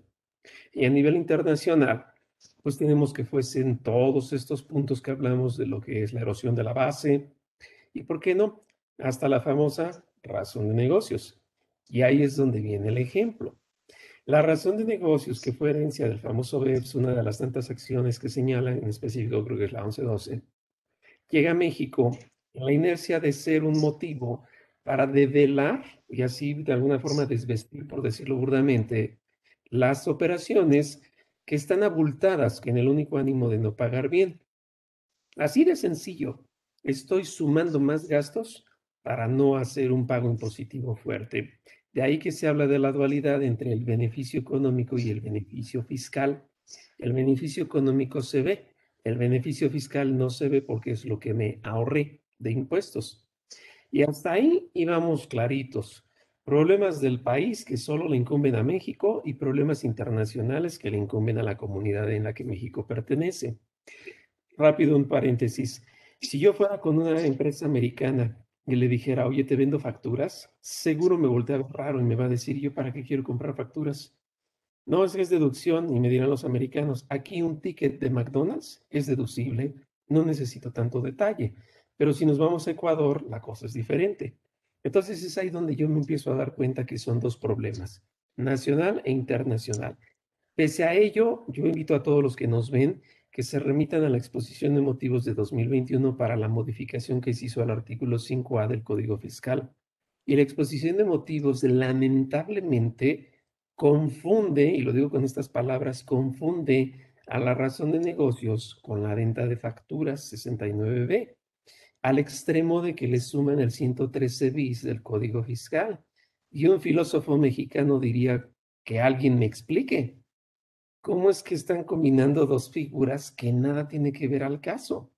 Y a nivel internacional, pues tenemos que fuesen todos estos puntos que hablamos de lo que es la erosión de la base y, ¿por qué no? Hasta la famosa razón de negocios. Y ahí es donde viene el ejemplo. La razón de negocios, que fue herencia del famoso BEPS, una de las tantas acciones que señalan, en específico creo que es la 1112, llega a México en la inercia de ser un motivo para develar y así de alguna forma desvestir, por decirlo burdamente, las operaciones que están abultadas en el único ánimo de no pagar bien. Así de sencillo, estoy sumando más gastos para no hacer un pago impositivo fuerte. De ahí que se habla de la dualidad entre el beneficio económico y el beneficio fiscal. El beneficio económico se ve, el beneficio fiscal no se ve porque es lo que me ahorré de impuestos. Y hasta ahí íbamos claritos. Problemas del país que solo le incumben a México y problemas internacionales que le incumben a la comunidad en la que México pertenece. Rápido un paréntesis. Si yo fuera con una empresa americana y le dijera, oye, te vendo facturas, seguro me voltea raro y me va a decir, yo para qué quiero comprar facturas. No, es que es deducción y me dirán los americanos, aquí un ticket de McDonald's es deducible, no necesito tanto detalle. Pero si nos vamos a Ecuador, la cosa es diferente. Entonces es ahí donde yo me empiezo a dar cuenta que son dos problemas, nacional e internacional. Pese a ello, yo invito a todos los que nos ven que se remitan a la exposición de motivos de 2021 para la modificación que se hizo al artículo 5A del Código Fiscal. Y la exposición de motivos lamentablemente confunde, y lo digo con estas palabras, confunde a la razón de negocios con la venta de facturas 69B al extremo de que le suman el 113 bis del Código Fiscal. Y un filósofo mexicano diría que alguien me explique cómo es que están combinando dos figuras que nada tiene que ver al caso.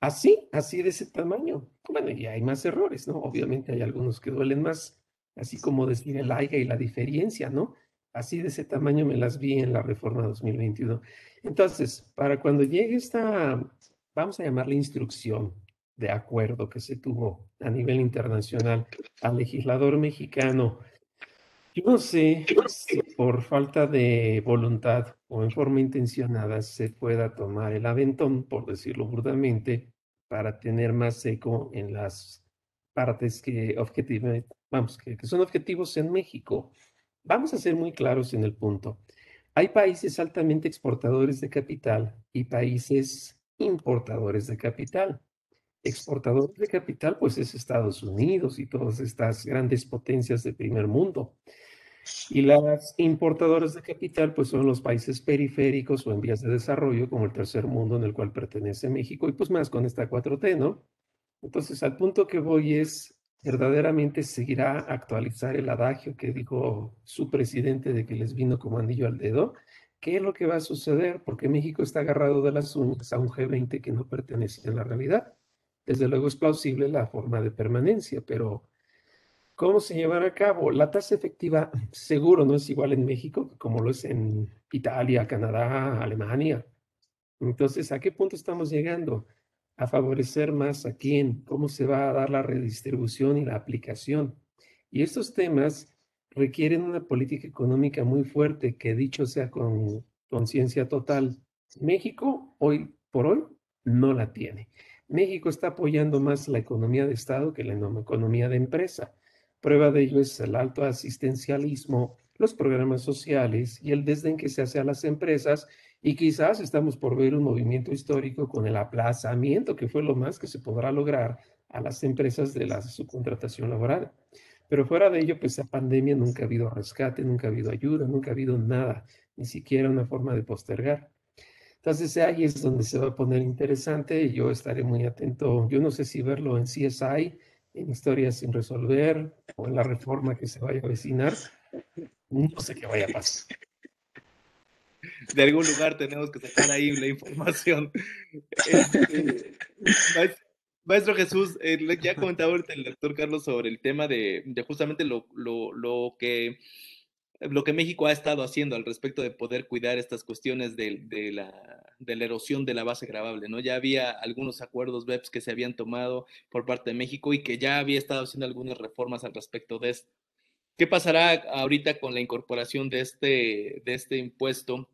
Así, así de ese tamaño. Bueno, y hay más errores, ¿no? Obviamente hay algunos que duelen más, así como decir el AIGA y la diferencia, ¿no? Así de ese tamaño me las vi en la reforma 2021. Entonces, para cuando llegue esta, vamos a llamarle instrucción, de acuerdo que se tuvo a nivel internacional al legislador mexicano. Yo no sé si por falta de voluntad o en forma intencionada se pueda tomar el aventón, por decirlo burdamente, para tener más eco en las partes que, vamos, que, que son objetivos en México. Vamos a ser muy claros en el punto. Hay países altamente exportadores de capital y países importadores de capital exportador de capital, pues es Estados Unidos y todas estas grandes potencias de primer mundo. Y las importadoras de capital, pues son los países periféricos o en vías de desarrollo, como el tercer mundo en el cual pertenece México, y pues más con esta 4T, ¿no? Entonces, al punto que voy es, verdaderamente seguirá actualizar el adagio que dijo su presidente de que les vino como anillo al dedo. ¿Qué es lo que va a suceder? Porque México está agarrado de las uñas a un G20 que no pertenece a la realidad. Desde luego es plausible la forma de permanencia, pero ¿cómo se llevará a cabo? La tasa efectiva seguro no es igual en México como lo es en Italia, Canadá, Alemania. Entonces, ¿a qué punto estamos llegando? A favorecer más a quién, cómo se va a dar la redistribución y la aplicación. Y estos temas requieren una política económica muy fuerte que dicho sea con conciencia total, México hoy por hoy no la tiene. México está apoyando más la economía de Estado que la economía de empresa. Prueba de ello es el alto asistencialismo, los programas sociales y el desdén que se hace a las empresas y quizás estamos por ver un movimiento histórico con el aplazamiento, que fue lo más que se podrá lograr a las empresas de la subcontratación laboral. Pero fuera de ello, pues la pandemia nunca ha habido rescate, nunca ha habido ayuda, nunca ha habido nada, ni siquiera una forma de postergar. Entonces ahí es donde se va a poner interesante yo estaré muy atento. Yo no sé si verlo en CSI, en historias sin resolver o en la reforma que se vaya a vecinar. No sé qué vaya a pasar. De algún lugar tenemos que sacar ahí la información. Este, maestro, Jesús, eh, ya comentaba ahorita el doctor Carlos sobre el tema de, justamente lo, lo que lo que México ha estado haciendo al respecto de poder cuidar estas cuestiones de, la, erosión de la base grabable, ¿no? Ya había algunos acuerdos BEPS que se habían tomado por parte de México y que ya había estado haciendo algunas reformas al respecto de esto. ¿Qué pasará ahorita con la incorporación de este, de este impuesto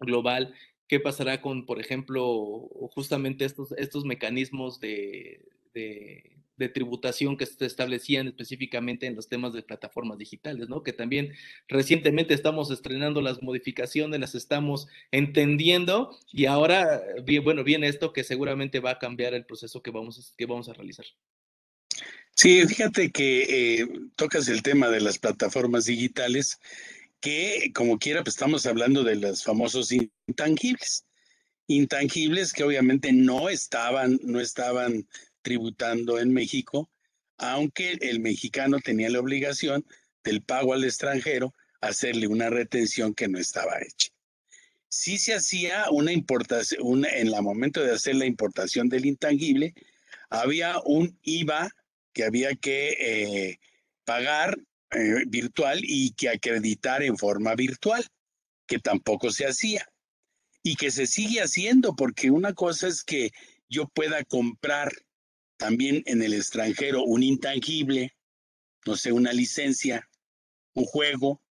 global? ¿Qué pasará con, por ejemplo, justamente estos, estos mecanismos de de tributación que se establecían específicamente en los temas de plataformas digitales, ¿no? Que también recientemente estamos estrenando las modificaciones, las estamos entendiendo y ahora, bueno, viene esto que seguramente va a cambiar el proceso que vamos, que vamos a realizar. Sí, fíjate que eh, tocas el tema de las plataformas digitales, que como quiera, pues estamos hablando de los famosos intangibles. Intangibles que obviamente no estaban, no estaban tributando en México, aunque el mexicano tenía la obligación del pago al extranjero hacerle una retención que no estaba hecha. Si se hacía una importación, en el momento de hacer la importación del intangible, había un IVA que había que eh, pagar eh, virtual y que acreditar en forma virtual, que tampoco se hacía y que se sigue haciendo, porque una cosa es que yo pueda comprar también en el extranjero un intangible, no sé, una licencia, un juego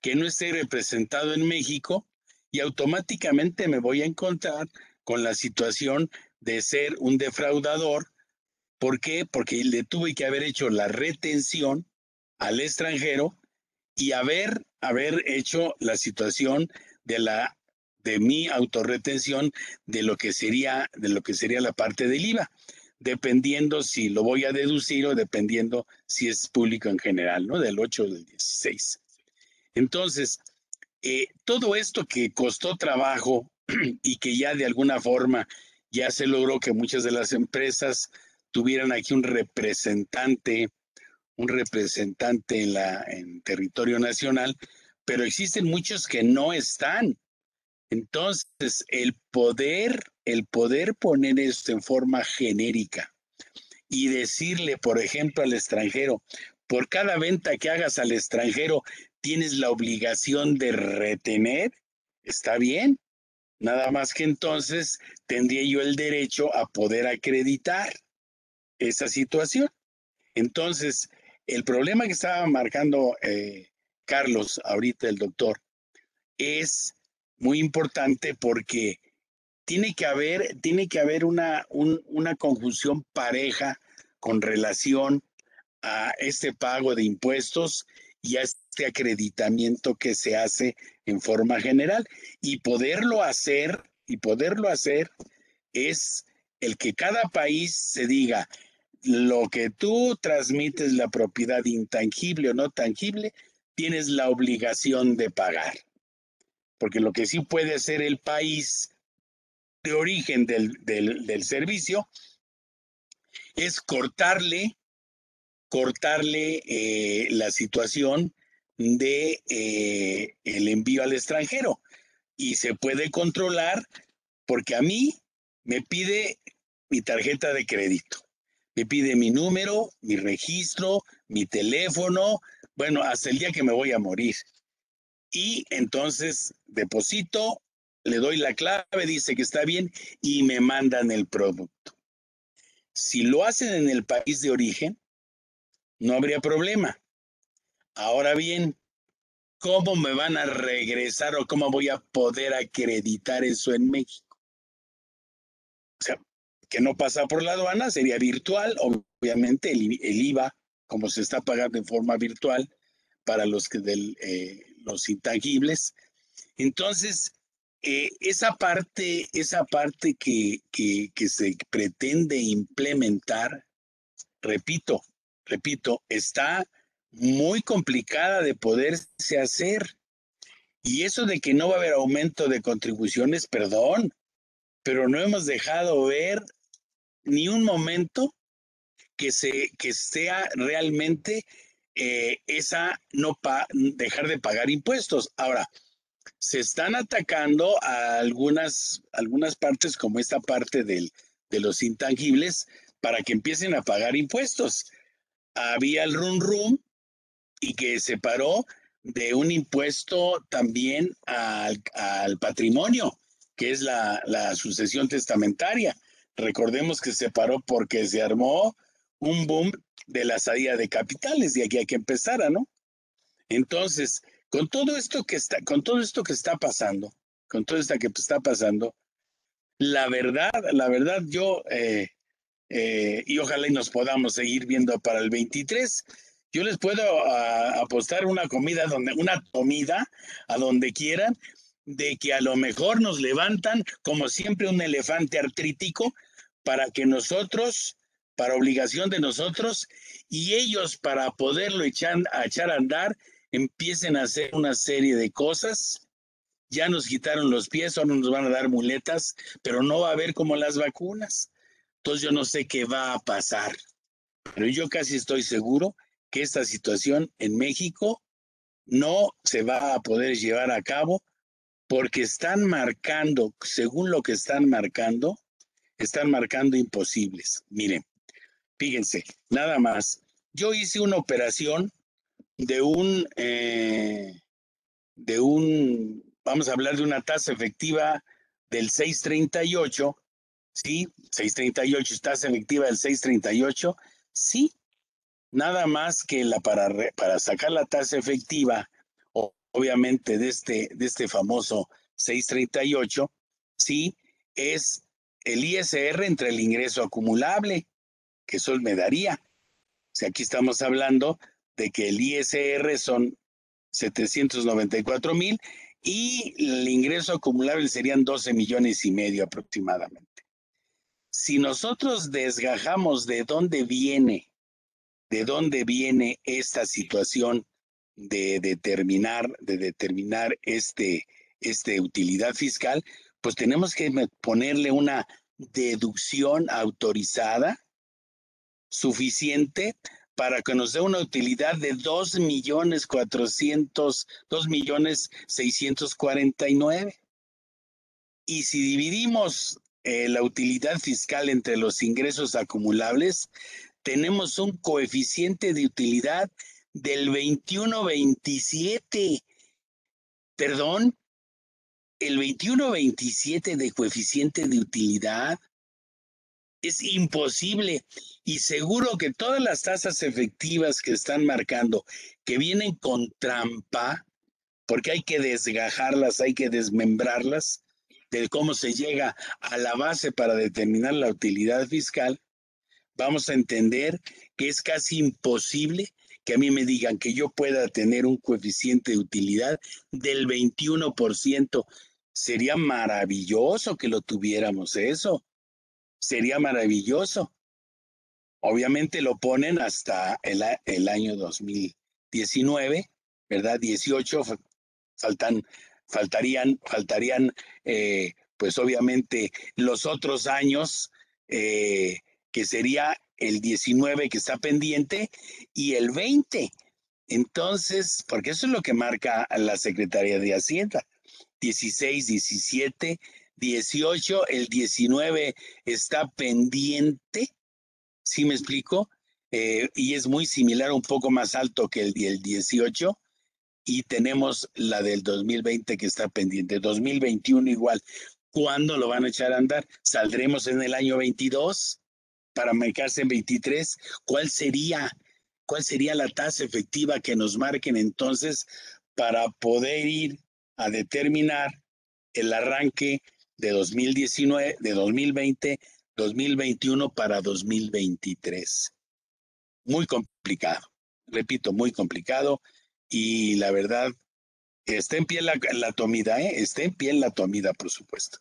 que no esté representado en México y automáticamente me voy a encontrar con la situación de ser un defraudador. ¿Por qué? Porque le tuve que haber hecho la retención al extranjero y haber, haber hecho la situación de la de mi autorretención de lo que sería de lo que sería la parte del IVA dependiendo si lo voy a deducir o dependiendo si es público en general, ¿no? Del 8 o del 16. Entonces, eh, todo esto que costó trabajo y que ya de alguna forma ya se logró que muchas de las empresas tuvieran aquí un representante, un representante en, la, en territorio nacional, pero existen muchos que no están. Entonces, el poder, el poder poner esto en forma genérica y decirle, por ejemplo, al extranjero, por cada venta que hagas al extranjero, tienes la obligación de retener, está bien. Nada más que entonces tendría yo el derecho a poder acreditar esa situación. Entonces, el problema que estaba marcando eh, Carlos, ahorita el doctor, es muy importante porque tiene que haber, tiene que haber una, una conjunción pareja con relación a este pago de impuestos y a este acreditamiento que se hace en forma general. Y poderlo hacer, y poderlo hacer es el que cada país se diga, lo que tú transmites, la propiedad intangible o no tangible, tienes la obligación de pagar porque lo que sí puede ser el país de origen del, servicio es cortarle, cortarle eh, la situación de eh, envío al extranjero. Y se puede controlar porque a mí me pide mi tarjeta de crédito, me pide mi número, mi registro, mi teléfono, bueno, hasta el día que me voy a morir. Y entonces deposito, le doy la clave, dice que está bien y me mandan el producto. Si lo hacen en el país de origen, no habría problema. Ahora bien, ¿cómo me van a regresar o cómo voy a poder acreditar eso en México? O sea, que no pasa por la aduana, sería virtual, obviamente el, IVA, como se está pagando en forma virtual para los que del, eh, los intangibles. Entonces, eh, esa parte, esa parte que, que, se pretende implementar, repito, repito, está muy complicada de poderse hacer. Y eso de que no va a haber aumento de contribuciones, perdón, pero no hemos dejado ver ni un momento que, se, que sea realmente eh, esa no dejar de pagar impuestos. Ahora, se están atacando a algunas, algunas partes, como esta parte del, de los intangibles, para que empiecen a pagar impuestos. Había el rum rum y que se paró de un impuesto también al, patrimonio, que es la, la, sucesión testamentaria. Recordemos que se paró porque se armó un boom de la salida de capitales y aquí hay que empezar, ¿no? Entonces, con todo esto que está, con todo esto que está pasando, con todo esto que está pasando, la verdad, la verdad, yo, eh, eh, y ojalá y nos podamos seguir viendo para el 23, yo les puedo ah, apostar una comida donde, una comida a donde quieran, de que a lo mejor nos levantan como siempre un elefante artrítico para que nosotros, para obligación de nosotros, y ellos para poderlo echar, echar a andar, empiecen a hacer una serie de cosas. Ya nos quitaron los pies, ahora nos van a dar muletas, pero no va a haber como las vacunas. Entonces yo no sé qué va a pasar, pero yo casi estoy seguro que esta situación en México no se va a poder llevar a cabo porque están marcando, según lo que están marcando, están marcando imposibles. Miren, fíjense, nada más. Yo hice una operación de un, eh, de un, vamos a hablar de una tasa efectiva del 638, ¿sí? 638, tasa efectiva del 638, sí, nada más que la para, para sacar la tasa efectiva, obviamente de este, de este famoso 638, sí, es el ISR entre el ingreso acumulable, que eso me daría. O sea, aquí estamos hablando de que el ISR son 794 mil y el ingreso acumulable serían 12 millones y medio aproximadamente. Si nosotros desgajamos de dónde viene de dónde viene esta situación de determinar, de determinar este, este utilidad fiscal, pues tenemos que ponerle una deducción autorizada suficiente para que nos dé una utilidad de dos millones cuatrocientos, dos millones seiscientos cuarenta y nueve. Y si dividimos eh, la utilidad fiscal entre los ingresos acumulables, tenemos un coeficiente de utilidad del 21-27. Perdón, el 21-27 de coeficiente de utilidad es imposible y seguro que todas las tasas efectivas que están marcando, que vienen con trampa, porque hay que desgajarlas, hay que desmembrarlas, de cómo se llega a la base para determinar la utilidad fiscal, vamos a entender que es casi imposible que a mí me digan que yo pueda tener un coeficiente de utilidad del 21%. Sería maravilloso que lo tuviéramos eso. Sería maravilloso. Obviamente lo ponen hasta el, el año 2019, ¿verdad? 18 faltan, faltarían, faltarían, eh, pues obviamente los otros años eh, que sería el 19 que está pendiente y el 20. Entonces, porque eso es lo que marca la Secretaría de Hacienda. 16, 17, 18, el 19 está pendiente, ¿sí me explico? Eh, y es muy similar, un poco más alto que el, el 18, y tenemos la del 2020 que está pendiente, 2021 igual. ¿Cuándo lo van a echar a andar? ¿Saldremos en el año 22? para marcarse en 23, ¿cuál sería, cuál sería la tasa efectiva que nos marquen entonces para poder ir a determinar el arranque de 2019, de 2020, 2021 para 2023? Muy complicado, repito, muy complicado y la verdad, está en pie la, la tomida, ¿eh? está en pie la tomida, por supuesto.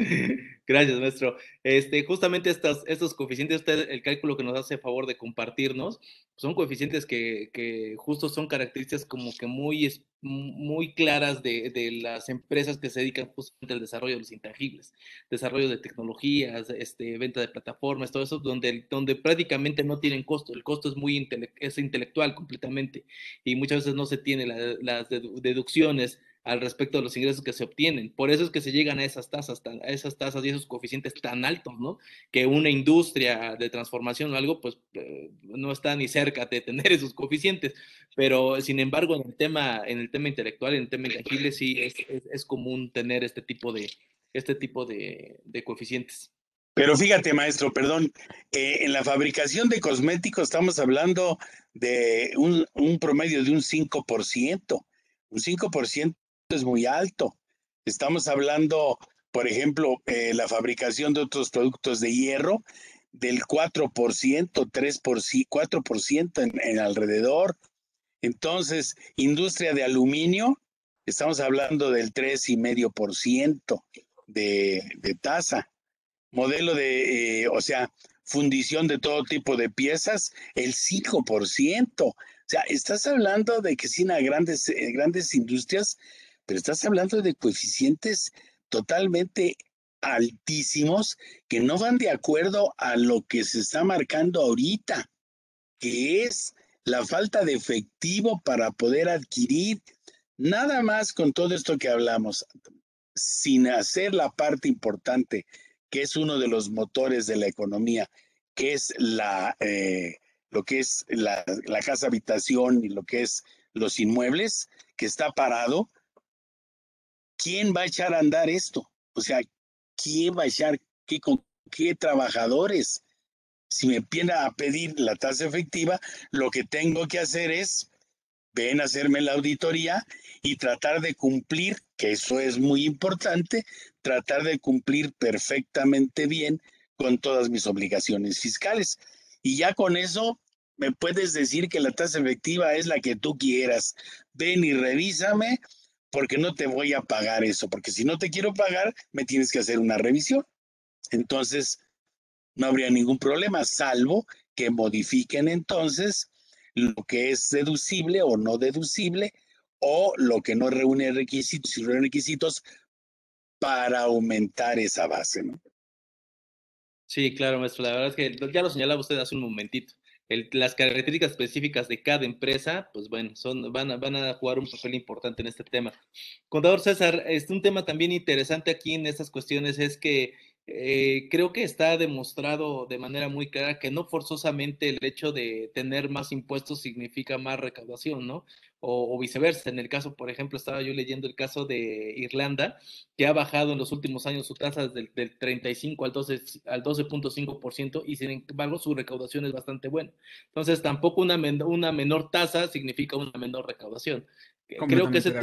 Gracias, maestro. Este, justamente estos, estos coeficientes, el cálculo que nos hace favor de compartirnos, son coeficientes que, que justo son características como que muy, muy claras de, de, las empresas que se dedican justamente al desarrollo de los intangibles, desarrollo de tecnologías, este, venta de plataformas, todo eso, donde, donde prácticamente no tienen costo. El costo es muy intele es intelectual completamente y muchas veces no se tiene la, las deducciones al respecto de los ingresos que se obtienen. Por eso es que se llegan a esas tasas, a esas tasas y esos coeficientes tan altos, ¿no? Que una industria de transformación o algo, pues eh, no está ni cerca de tener esos coeficientes. Pero sin embargo, en el tema, en el tema intelectual, en el tema intangible, sí es, común tener este tipo de, este tipo de, de coeficientes. Pero fíjate, maestro, perdón, eh, en la fabricación de cosméticos estamos hablando de un, un promedio de un 5%. Un 5% es muy alto. Estamos hablando, por ejemplo, eh, la fabricación de otros productos de hierro del 4%, 3%, 4% en, en alrededor. Entonces, industria de aluminio, estamos hablando del 3,5% de, de tasa. Modelo de, eh, o sea, fundición de todo tipo de piezas, el 5%. O sea, estás hablando de que sin grandes, eh, grandes industrias pero estás hablando de coeficientes totalmente altísimos que no van de acuerdo a lo que se está marcando ahorita, que es la falta de efectivo para poder adquirir. Nada más con todo esto que hablamos, sin hacer la parte importante, que es uno de los motores de la economía, que es la, eh, lo que es la, la casa habitación y lo que es los inmuebles, que está parado, ¿quién va a echar a andar esto? O sea, ¿quién va a echar qué, qué trabajadores? Si me viene a pedir la tasa efectiva, lo que tengo que hacer es ven a hacerme la auditoría y tratar de cumplir, que eso es muy importante, tratar de cumplir perfectamente bien con todas mis obligaciones fiscales. Y ya con eso me puedes decir que la tasa efectiva es la que tú quieras. Ven y revísame porque no te voy a pagar eso, porque si no te quiero pagar, me tienes que hacer una revisión. Entonces, no habría ningún problema, salvo que modifiquen entonces lo que es deducible o no deducible o lo que no reúne requisitos y reúne requisitos para aumentar esa base, ¿no? Sí, claro, maestro. La verdad es que ya lo señalaba usted hace un momentito las características específicas de cada empresa, pues bueno, son, van, a, van a jugar un papel importante en este tema. Contador César, este, un tema también interesante aquí en estas cuestiones es que eh, creo que está demostrado de manera muy clara que no forzosamente el hecho de tener más impuestos significa más recaudación, ¿no? O, viceversa. En el caso, por ejemplo, estaba yo leyendo el caso de Irlanda, que ha bajado en los últimos años su tasa del, del 35 al 12 al 12.5% y sin embargo su recaudación es bastante buena. Entonces, tampoco una, una menor tasa significa una menor recaudación. Creo que ese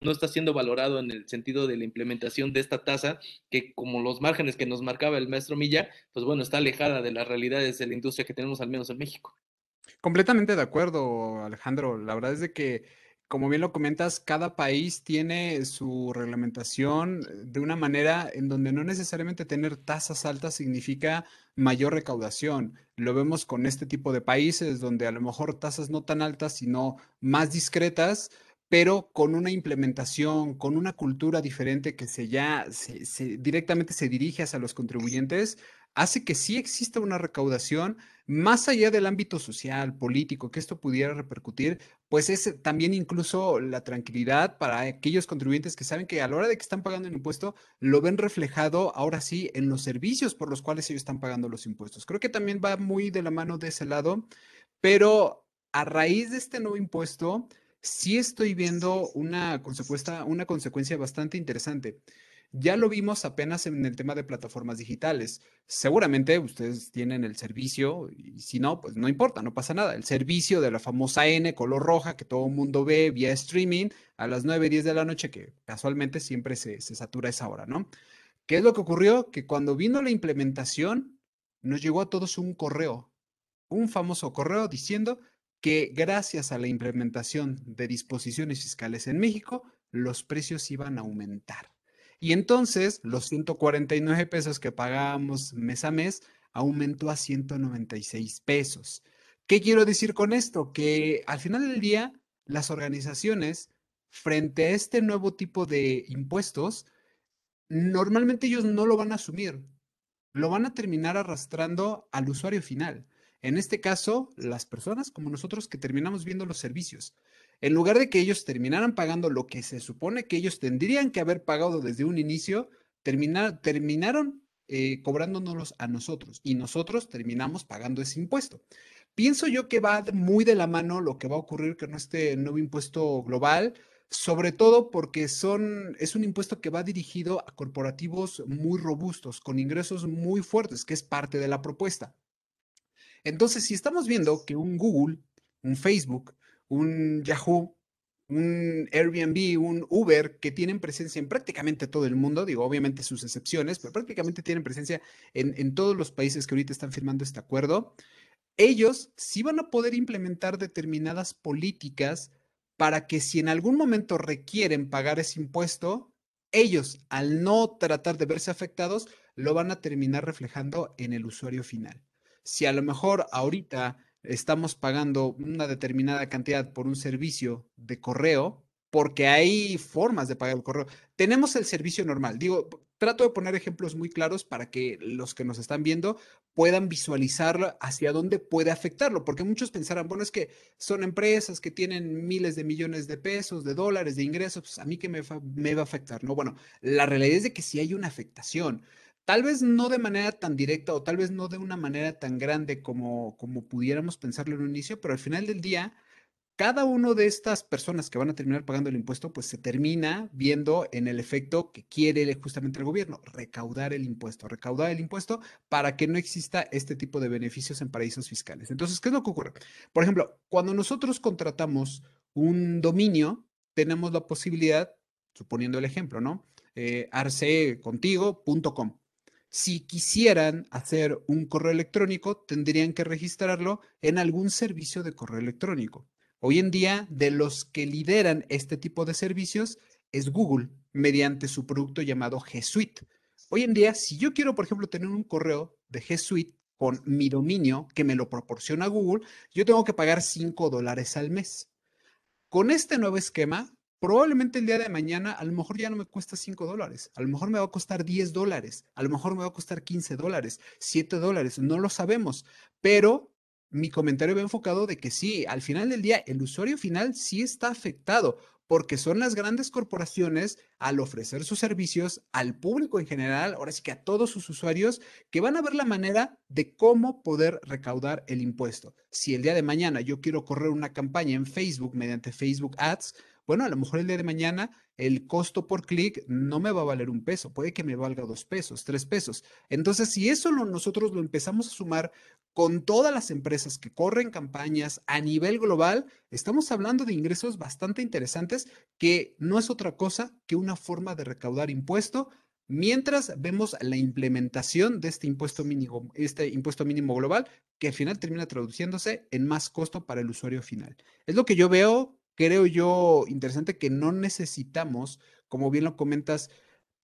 no está siendo valorado en el sentido de la implementación de esta tasa, que como los márgenes que nos marcaba el maestro Milla, pues bueno, está alejada de las realidades de la industria que tenemos al menos en México. Completamente de acuerdo, Alejandro. La verdad es de que, como bien lo comentas, cada país tiene su reglamentación de una manera en donde no necesariamente tener tasas altas significa mayor recaudación. Lo vemos con este tipo de países donde a lo mejor tasas no tan altas, sino más discretas, pero con una implementación, con una cultura diferente que se ya se, directamente se dirige hacia los contribuyentes, hace que sí exista una recaudación más allá del ámbito social, político, que esto pudiera repercutir, pues es también incluso la tranquilidad para aquellos contribuyentes que saben que a la hora de que están pagando el impuesto, lo ven reflejado ahora sí en los servicios por los cuales ellos están pagando los impuestos. Creo que también va muy de la mano de ese lado, pero a raíz de este nuevo impuesto, sí estoy viendo una consecuencia, una consecuencia bastante interesante. Ya lo vimos apenas en el tema de plataformas digitales. Seguramente ustedes tienen el servicio y si no, pues no importa, no pasa nada. El servicio de la famosa N color roja que todo el mundo ve vía streaming a las 9, 10 de la noche, que casualmente siempre se, se satura esa hora, ¿no? ¿Qué es lo que ocurrió? Que cuando vino la implementación, nos llegó a todos un correo, un famoso correo diciendo que gracias a la implementación de disposiciones fiscales en México, los precios iban a aumentar. Y entonces los 149 pesos que pagábamos mes a mes aumentó a 196 pesos. ¿Qué quiero decir con esto? Que al final del día, las organizaciones, frente a este nuevo tipo de impuestos, normalmente ellos no lo van a asumir, lo van a terminar arrastrando al usuario final. En este caso, las personas como nosotros que terminamos viendo los servicios. En lugar de que ellos terminaran pagando lo que se supone que ellos tendrían que haber pagado desde un inicio, terminaron eh, cobrándonos a nosotros y nosotros terminamos pagando ese impuesto. Pienso yo que va muy de la mano lo que va a ocurrir con este nuevo impuesto global, sobre todo porque es un impuesto que va dirigido a corporativos muy robustos, con ingresos muy fuertes, que es parte de la propuesta. Entonces, si estamos viendo que un Google, un Facebook, un Yahoo, un Airbnb, un Uber, que tienen presencia en prácticamente todo el mundo, digo, obviamente sus excepciones, pero prácticamente tienen presencia en, todos los países que ahorita están firmando este acuerdo, ellos sí van a poder implementar determinadas políticas para que si en algún momento requieren pagar ese impuesto, ellos, al no tratar de verse afectados, lo van a terminar reflejando en el usuario final. Si a lo mejor ahorita estamos pagando una determinada cantidad por un servicio de correo, porque hay formas de pagar el correo. Tenemos el servicio normal. Digo, trato de poner ejemplos muy claros para que los que nos están viendo puedan visualizar hacia dónde puede afectarlo, porque muchos pensarán, bueno, es que son empresas que tienen miles de millones de pesos, de dólares, de ingresos, pues a mí que me, va a afectar, ¿no? Bueno, la realidad es de que sí hay una afectación. Tal vez no de manera tan directa o tal vez no de una manera tan grande como, como pudiéramos pensarlo en un inicio, pero al final del día, cada una de estas personas que van a terminar pagando el impuesto, pues se termina viendo en el efecto que quiere justamente el gobierno, recaudar el impuesto, recaudar el impuesto para que no exista este tipo de beneficios en paraísos fiscales. Entonces, ¿qué es lo que ocurre? Por ejemplo, cuando nosotros contratamos un dominio, tenemos la posibilidad, suponiendo el ejemplo, ¿no? Eh, arcecontigo.com. Si quisieran hacer un correo electrónico, tendrían que registrarlo en algún servicio de correo electrónico. Hoy en día, de los que lideran este tipo de servicios es Google mediante su producto llamado G Suite. Hoy en día, si yo quiero, por ejemplo, tener un correo de G Suite con mi dominio que me lo proporciona Google, yo tengo que pagar 5 dólares al mes. Con este nuevo esquema, probablemente el día de mañana a lo mejor ya no me cuesta 5 dólares, a lo mejor me va a costar 10 dólares, a lo mejor me va a costar 15 dólares, 7 dólares, no lo sabemos, pero mi comentario va enfocado de que sí, al final del día, el usuario final sí está afectado, porque son las grandes corporaciones al ofrecer sus servicios al público en general, ahora sí que a todos sus usuarios, que van a ver la manera de cómo poder recaudar el impuesto. Si el día de mañana yo quiero correr una campaña en Facebook mediante Facebook Ads, bueno, a lo mejor el día de mañana el costo por clic no me va a valer un peso, puede que me valga dos pesos, tres pesos. Entonces, si eso nosotros lo empezamos a sumar con todas las empresas que corren campañas a nivel global, estamos hablando de ingresos bastante interesantes que no es otra cosa que una forma de recaudar impuesto mientras vemos la implementación de este impuesto mínimo, este impuesto mínimo global, que al final termina traduciéndose en más costo para el usuario final. Es lo que yo veo creo yo interesante que no necesitamos, como bien lo comentas,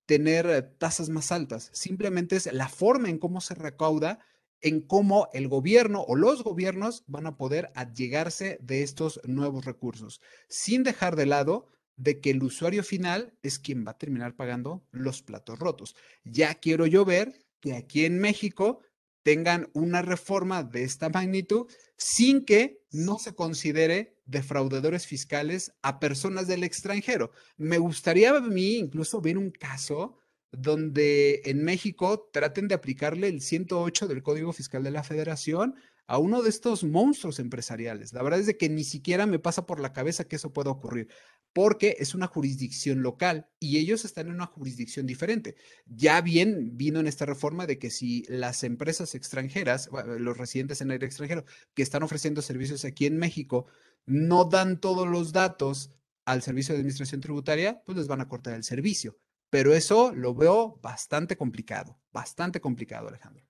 tener eh, tasas más altas. Simplemente es la forma en cómo se recauda, en cómo el gobierno o los gobiernos van a poder allegarse de estos nuevos recursos, sin dejar de lado de que el usuario final es quien va a terminar pagando los platos rotos. Ya quiero yo ver que aquí en México tengan una reforma de esta magnitud sin que no se considere defraudadores fiscales a personas del extranjero. Me gustaría a mí incluso ver un caso donde en México traten de aplicarle el 108 del Código Fiscal de la Federación a uno de estos monstruos empresariales. La verdad es de que ni siquiera me pasa por la cabeza que eso pueda ocurrir, porque es una jurisdicción local y ellos están en una jurisdicción diferente. Ya bien vino en esta reforma de que si las empresas extranjeras, los residentes en el extranjero que están ofreciendo servicios aquí en México, no dan todos los datos al servicio de administración tributaria, pues les van a cortar el servicio. Pero eso lo veo bastante complicado, bastante complicado, Alejandro.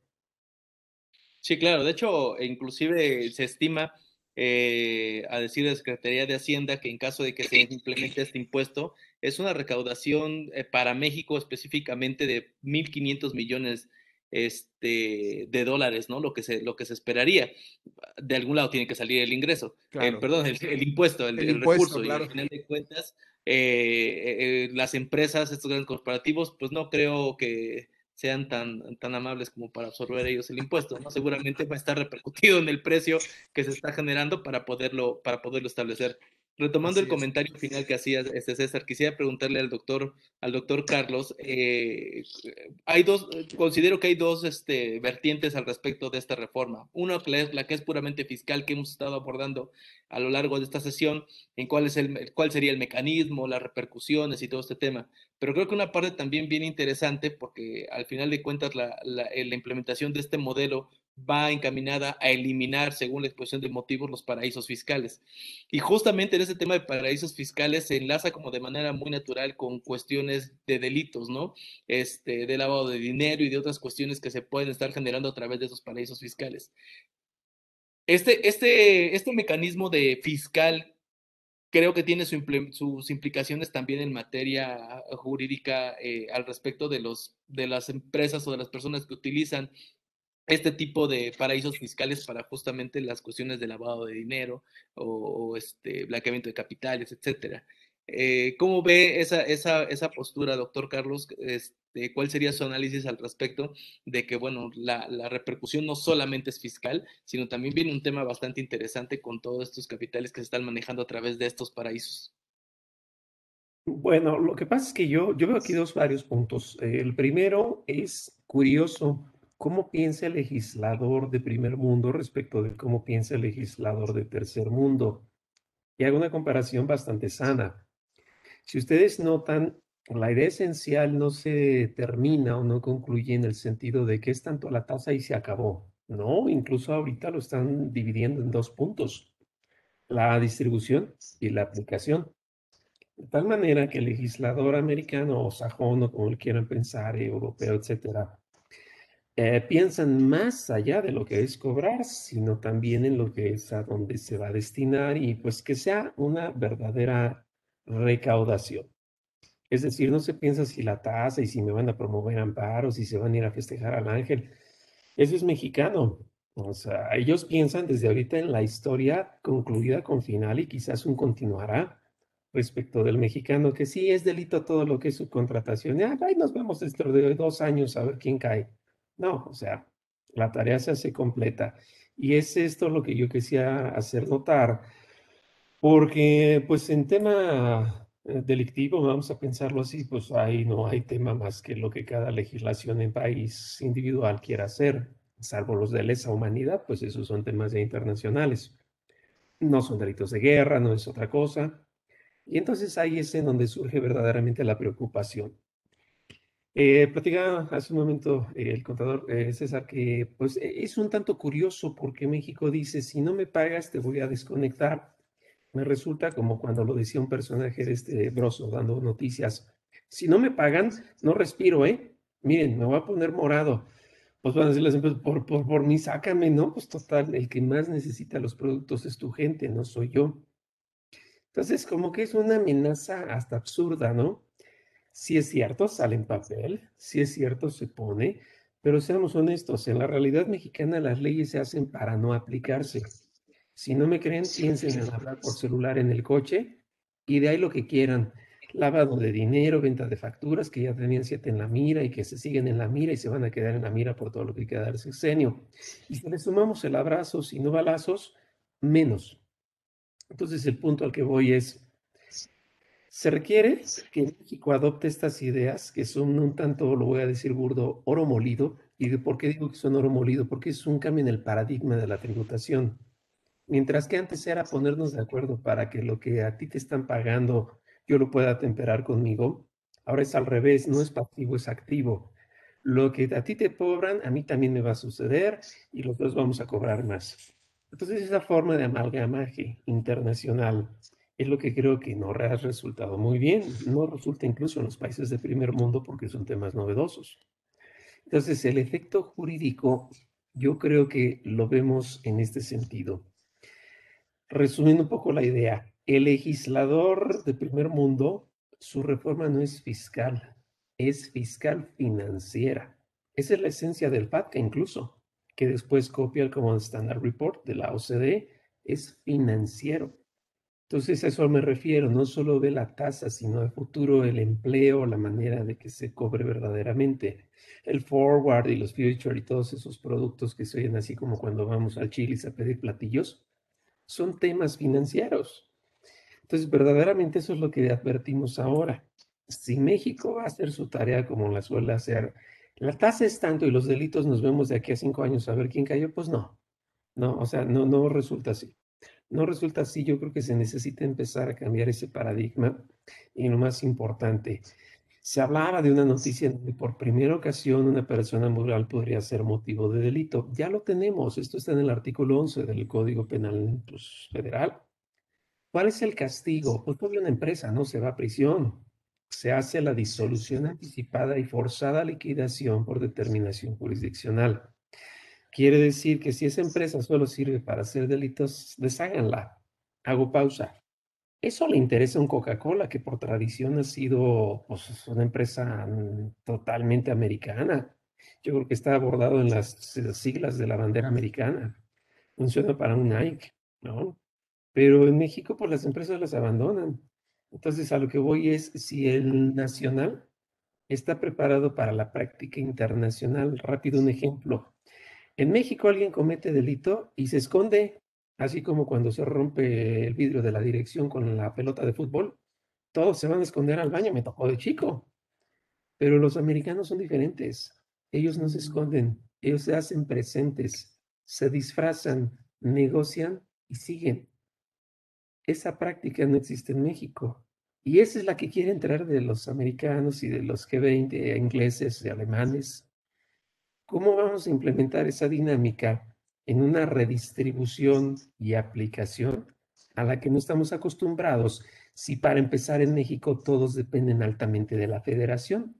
Sí, claro. De hecho, inclusive se estima eh, a decir la Secretaría de Hacienda que en caso de que se implemente este impuesto, es una recaudación eh, para México específicamente de 1.500 millones este, de dólares, ¿no? Lo que, se, lo que se esperaría. De algún lado tiene que salir el ingreso, eh, perdón, el, impuesto, el, recurso. Y al final de cuentas, las empresas, estos grandes corporativos, pues no creo que sean tan, tan amables como para absorber ellos el impuesto, ¿no? Seguramente va a estar repercutido en el precio que se está generando para poderlo, para poderlo establecer. Retomando el comentario final que hacía este César, quisiera preguntarle al doctor, al doctor Carlos, eh, hay dos, considero que hay dos este, vertientes al respecto de esta reforma. Una, la que es puramente fiscal que hemos estado abordando a lo largo de esta sesión, en cuál, es el, cuál sería el mecanismo, las repercusiones y todo este tema. Pero creo que una parte también bien interesante, porque al final de cuentas la, la, la implementación de este modelo va encaminada a eliminar, según la exposición de motivos, los paraísos fiscales. Y justamente en ese tema de paraísos fiscales se enlaza como de manera muy natural con cuestiones de delitos, ¿no? Este, de lavado de dinero y de otras cuestiones que se pueden estar generando a través de esos paraísos fiscales. Este, este, este mecanismo de fiscal creo que tiene sus implicaciones también en materia jurídica eh, al respecto de, los, de las empresas o de las personas que utilizan este tipo de paraísos fiscales para justamente las cuestiones de lavado de dinero o, este blanqueamiento de capitales, etcétera. Eh, ¿Cómo ve esa, esa, esa, postura, doctor Carlos? Este, ¿Cuál sería su análisis al respecto de que, bueno, la, la, repercusión no solamente es fiscal, sino también viene un tema bastante interesante con todos estos capitales que se están manejando a través de estos paraísos? Bueno, lo que pasa es que yo, yo veo aquí dos varios puntos. El primero es curioso cómo piensa el legislador de primer mundo respecto de cómo piensa el legislador de tercer mundo. Y hago una comparación bastante sana. Si ustedes notan, la idea esencial no se termina o no concluye en el sentido de que es tanto la tasa y se acabó. No, incluso ahorita lo están dividiendo en dos puntos, la distribución y la aplicación. De tal manera que el legislador americano o sajón o como quieran pensar, europeo, etcétera, eh, piensan más allá de lo que es cobrar, sino también en lo que es a dónde se va a destinar y pues que sea una verdadera recaudación. Es decir, no se piensa si la tasa y si me van a promover amparos, si se van a ir a festejar al ángel. Eso es mexicano. O sea, ellos piensan desde ahorita en la historia concluida con final y quizás un continuará respecto del mexicano, que sí es delito todo lo que es su contratación. Ya, ahí nos vemos dentro de dos años a ver quién cae. No, o sea, la tarea se hace completa. Y es esto lo que yo quisiera hacer notar, porque pues en tema eh, delictivo, vamos a pensarlo así, pues ahí no hay tema más que lo que cada legislación en país individual quiera hacer, salvo los de lesa humanidad, pues esos son temas ya internacionales. No son delitos de guerra, no es otra cosa. Y entonces ahí es en donde surge verdaderamente la preocupación. Eh, platicaba hace un momento eh, el contador eh, César que pues e, es un tanto curioso porque México dice, si no me pagas te voy a desconectar. Me resulta como cuando lo decía un personaje de este broso dando noticias, si no me pagan, no respiro, ¿eh? Miren, me voy a poner morado. Pues van a decir las empresas, por, por, por mí sácame, ¿no? Pues total, el que más necesita los productos es tu gente, no soy yo. Entonces, como que es una amenaza hasta absurda, ¿no? Si es cierto, sale en papel, si es cierto, se pone, pero seamos honestos, en la realidad mexicana las leyes se hacen para no aplicarse. Si no me creen, piensen en hablar por celular en el coche y de ahí lo que quieran. Lavado de dinero, venta de facturas que ya tenían siete en la mira y que se siguen en la mira y se van a quedar en la mira por todo lo que queda del sexenio. Y si le sumamos el abrazo y no balazos, menos. Entonces el punto al que voy es, se requiere que México adopte estas ideas que son un tanto, lo voy a decir burdo, oro molido. ¿Y de por qué digo que son oro molido? Porque es un cambio en el paradigma de la tributación. Mientras que antes era ponernos de acuerdo para que lo que a ti te están pagando yo lo pueda temperar conmigo, ahora es al revés, no es pasivo, es activo. Lo que a ti te cobran, a mí también me va a suceder y los dos vamos a cobrar más. Entonces, esa forma de amalgamaje internacional es lo que creo que no ha resultado muy bien. No resulta incluso en los países de primer mundo porque son temas novedosos. Entonces, el efecto jurídico, yo creo que lo vemos en este sentido. resumiendo un poco la idea, el legislador de primer mundo, su reforma no es fiscal, es fiscal financiera. Esa es la esencia del FATCA incluso, que después copia el Common Standard Report de la OCDE, es financiero. Entonces a eso me refiero, no solo de la tasa, sino el futuro, el empleo, la manera de que se cobre verdaderamente. El forward y los future y todos esos productos que se oyen así como cuando vamos al Chili's a pedir platillos, son temas financieros. Entonces, verdaderamente eso es lo que advertimos ahora. Si México va a hacer su tarea como la suele hacer, la tasa es tanto y los delitos nos vemos de aquí a cinco años a ver quién cayó, pues no. No, o sea, no, no resulta así. No resulta así. Yo creo que se necesita empezar a cambiar ese paradigma. Y lo más importante, se hablaba de una noticia donde por primera ocasión una persona moral podría ser motivo de delito. Ya lo tenemos. Esto está en el artículo 11 del Código Penal pues, Federal. ¿Cuál es el castigo? Pues por una empresa no se va a prisión. Se hace la disolución anticipada y forzada liquidación por determinación jurisdiccional. Quiere decir que si esa empresa solo sirve para hacer delitos, desháganla. Hago pausa. Eso le interesa a un Coca-Cola que por tradición ha sido pues, una empresa mm, totalmente americana. Yo creo que está abordado en las siglas de la bandera americana. Funciona para un Nike, ¿no? Pero en México, pues las empresas las abandonan. Entonces, a lo que voy es, si el nacional está preparado para la práctica internacional, rápido un ejemplo. En México alguien comete delito y se esconde, así como cuando se rompe el vidrio de la dirección con la pelota de fútbol, todos se van a esconder al baño, me tocó de chico. Pero los americanos son diferentes. Ellos no se esconden, ellos se hacen presentes, se disfrazan, negocian y siguen. Esa práctica no existe en México. Y esa es la que quiere entrar de los americanos y de los G20, ingleses y alemanes. ¿Cómo vamos a implementar esa dinámica en una redistribución y aplicación a la que no estamos acostumbrados si para empezar en México todos dependen altamente de la federación?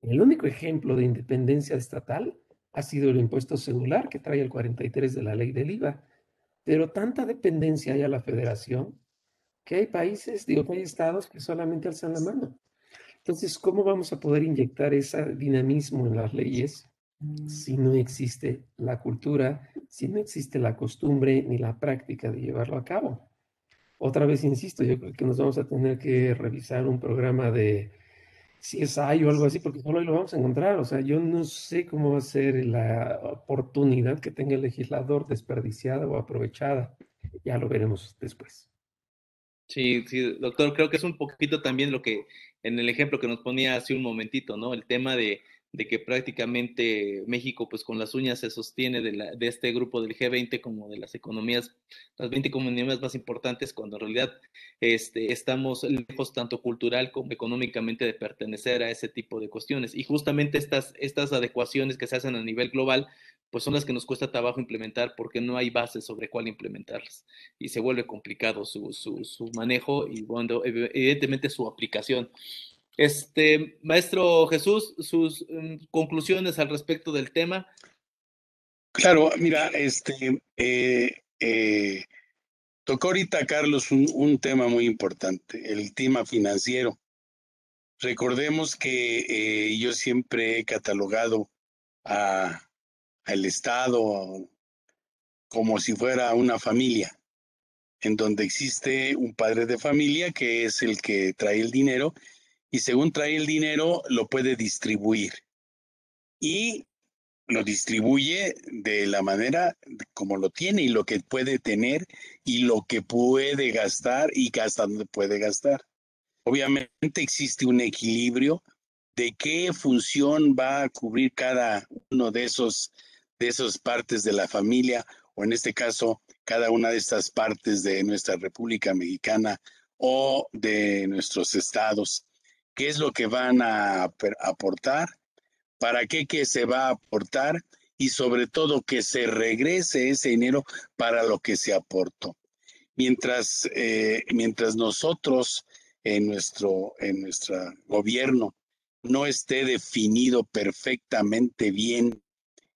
El único ejemplo de independencia estatal ha sido el impuesto celular que trae el 43 de la ley del IVA, pero tanta dependencia hay a la federación que hay países, digo, hay estados que solamente alzan la mano. Entonces, ¿cómo vamos a poder inyectar ese dinamismo en las leyes si no existe la cultura, si no existe la costumbre ni la práctica de llevarlo a cabo? Otra vez insisto, yo creo que nos vamos a tener que revisar un programa de si es hay o algo así, porque solo ahí lo vamos a encontrar. O sea, yo no sé cómo va a ser la oportunidad que tenga el legislador desperdiciada o aprovechada. Ya lo veremos después. Sí, sí, doctor, creo que es un poquito también lo que en el ejemplo que nos ponía hace un momentito, ¿no? El tema de de que prácticamente México, pues con las uñas se sostiene de, este grupo del G20 como de las economías, las 20 economías más importantes, cuando en realidad este, estamos lejos tanto cultural como económicamente de pertenecer a ese tipo de cuestiones. Y justamente estas, estas adecuaciones que se hacen a nivel global, pues son las que nos cuesta trabajo implementar porque no hay base sobre cuál implementarlas. Y se vuelve complicado su, su, su manejo y, bueno, evidentemente su aplicación. Este, maestro Jesús, sus mm, conclusiones al respecto del tema. Claro, mira, este, eh, eh, tocó ahorita, Carlos, un, tema muy importante, el tema financiero. Recordemos que eh, yo siempre he catalogado a, al Estado como si fuera una familia, en donde existe un padre de familia que es el que trae el dinero y según trae el dinero lo puede distribuir. Y lo distribuye de la manera como lo tiene y lo que puede tener y lo que puede gastar y hasta dónde puede gastar. Obviamente existe un equilibrio de qué función va a cubrir cada uno de esos de esas partes de la familia o en este caso cada una de estas partes de nuestra República Mexicana o de nuestros estados qué es lo que van a aportar, para qué se va a aportar y sobre todo que se regrese ese dinero para lo que se aportó. Mientras, eh, mientras nosotros en nuestro, en nuestro gobierno no esté definido perfectamente bien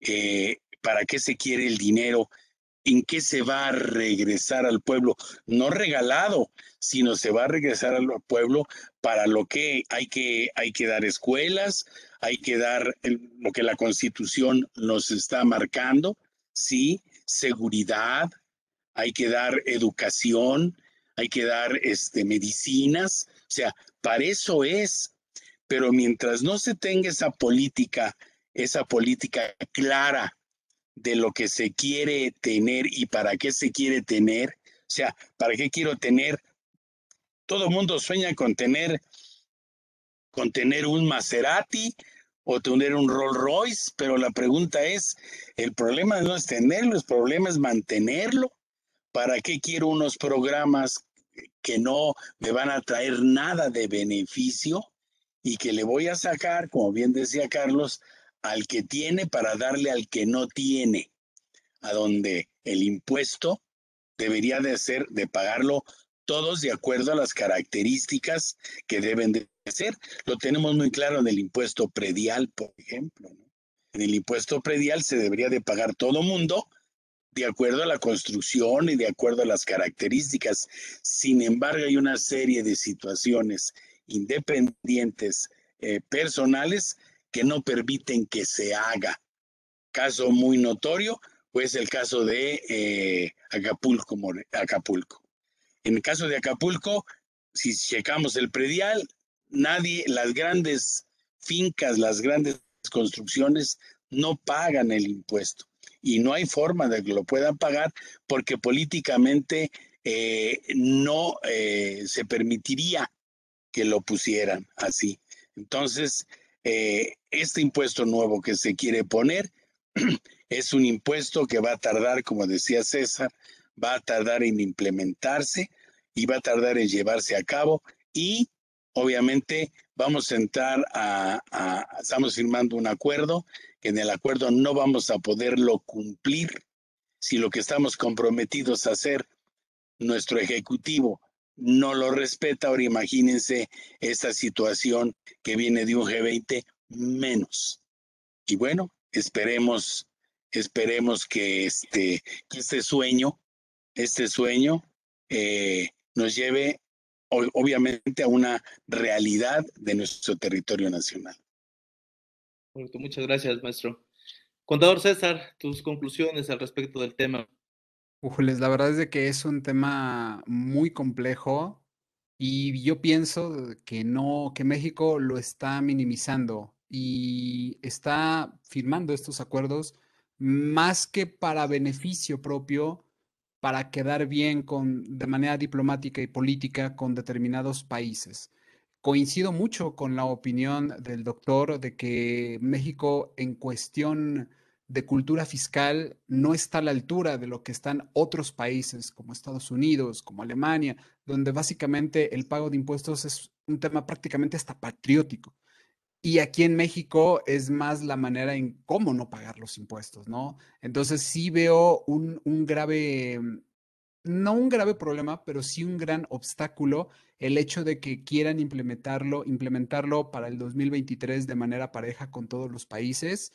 eh, para qué se quiere el dinero, en qué se va a regresar al pueblo, no regalado, sino se va a regresar al pueblo para lo que hay que, hay que dar escuelas, hay que dar lo que la constitución nos está marcando, sí, seguridad, hay que dar educación, hay que dar este, medicinas, o sea, para eso es, pero mientras no se tenga esa política, esa política clara de lo que se quiere tener y para qué se quiere tener. O sea, ¿para qué quiero tener? Todo el mundo sueña con tener, con tener un Maserati o tener un Rolls Royce, pero la pregunta es, el problema no es tenerlo, el problema es mantenerlo. ¿Para qué quiero unos programas que no me van a traer nada de beneficio y que le voy a sacar, como bien decía Carlos, al que tiene para darle al que no tiene, a donde el impuesto debería de ser de pagarlo todos de acuerdo a las características que deben de ser. Lo tenemos muy claro en el impuesto predial, por ejemplo. En el impuesto predial se debería de pagar todo mundo de acuerdo a la construcción y de acuerdo a las características. Sin embargo, hay una serie de situaciones independientes eh, personales que no permiten que se haga. Caso muy notorio, pues el caso de eh, Acapulco, Acapulco. En el caso de Acapulco, si checamos el predial, nadie, las grandes fincas, las grandes construcciones no pagan el impuesto y no hay forma de que lo puedan pagar porque políticamente eh, no eh, se permitiría que lo pusieran así. Entonces, eh, este impuesto nuevo que se quiere poner es un impuesto que va a tardar, como decía César, va a tardar en implementarse y va a tardar en llevarse a cabo. Y obviamente vamos a entrar a, estamos firmando un acuerdo, que en el acuerdo no vamos a poderlo cumplir. Si lo que estamos comprometidos a hacer nuestro ejecutivo no lo respeta. Ahora imagínense esta situación que viene de un G20 menos. Y bueno, esperemos, esperemos que este, que este sueño, este sueño eh, nos lleve obviamente a una realidad de nuestro territorio nacional. Muchas gracias, maestro. Contador César, tus conclusiones al respecto del tema. Ujules, la verdad es de que es un tema muy complejo y yo pienso que no, que México lo está minimizando y está firmando estos acuerdos más que para beneficio propio, para quedar bien con, de manera diplomática y política con determinados países. Coincido mucho con la opinión del doctor de que México en cuestión de cultura fiscal no está a la altura de lo que están otros países como Estados Unidos, como Alemania, donde básicamente el pago de impuestos es un tema prácticamente hasta patriótico. Y aquí en México es más la manera en cómo no pagar los impuestos, ¿no? Entonces sí veo un, un grave, no un grave problema, pero sí un gran obstáculo el hecho de que quieran implementarlo, implementarlo para el 2023 de manera pareja con todos los países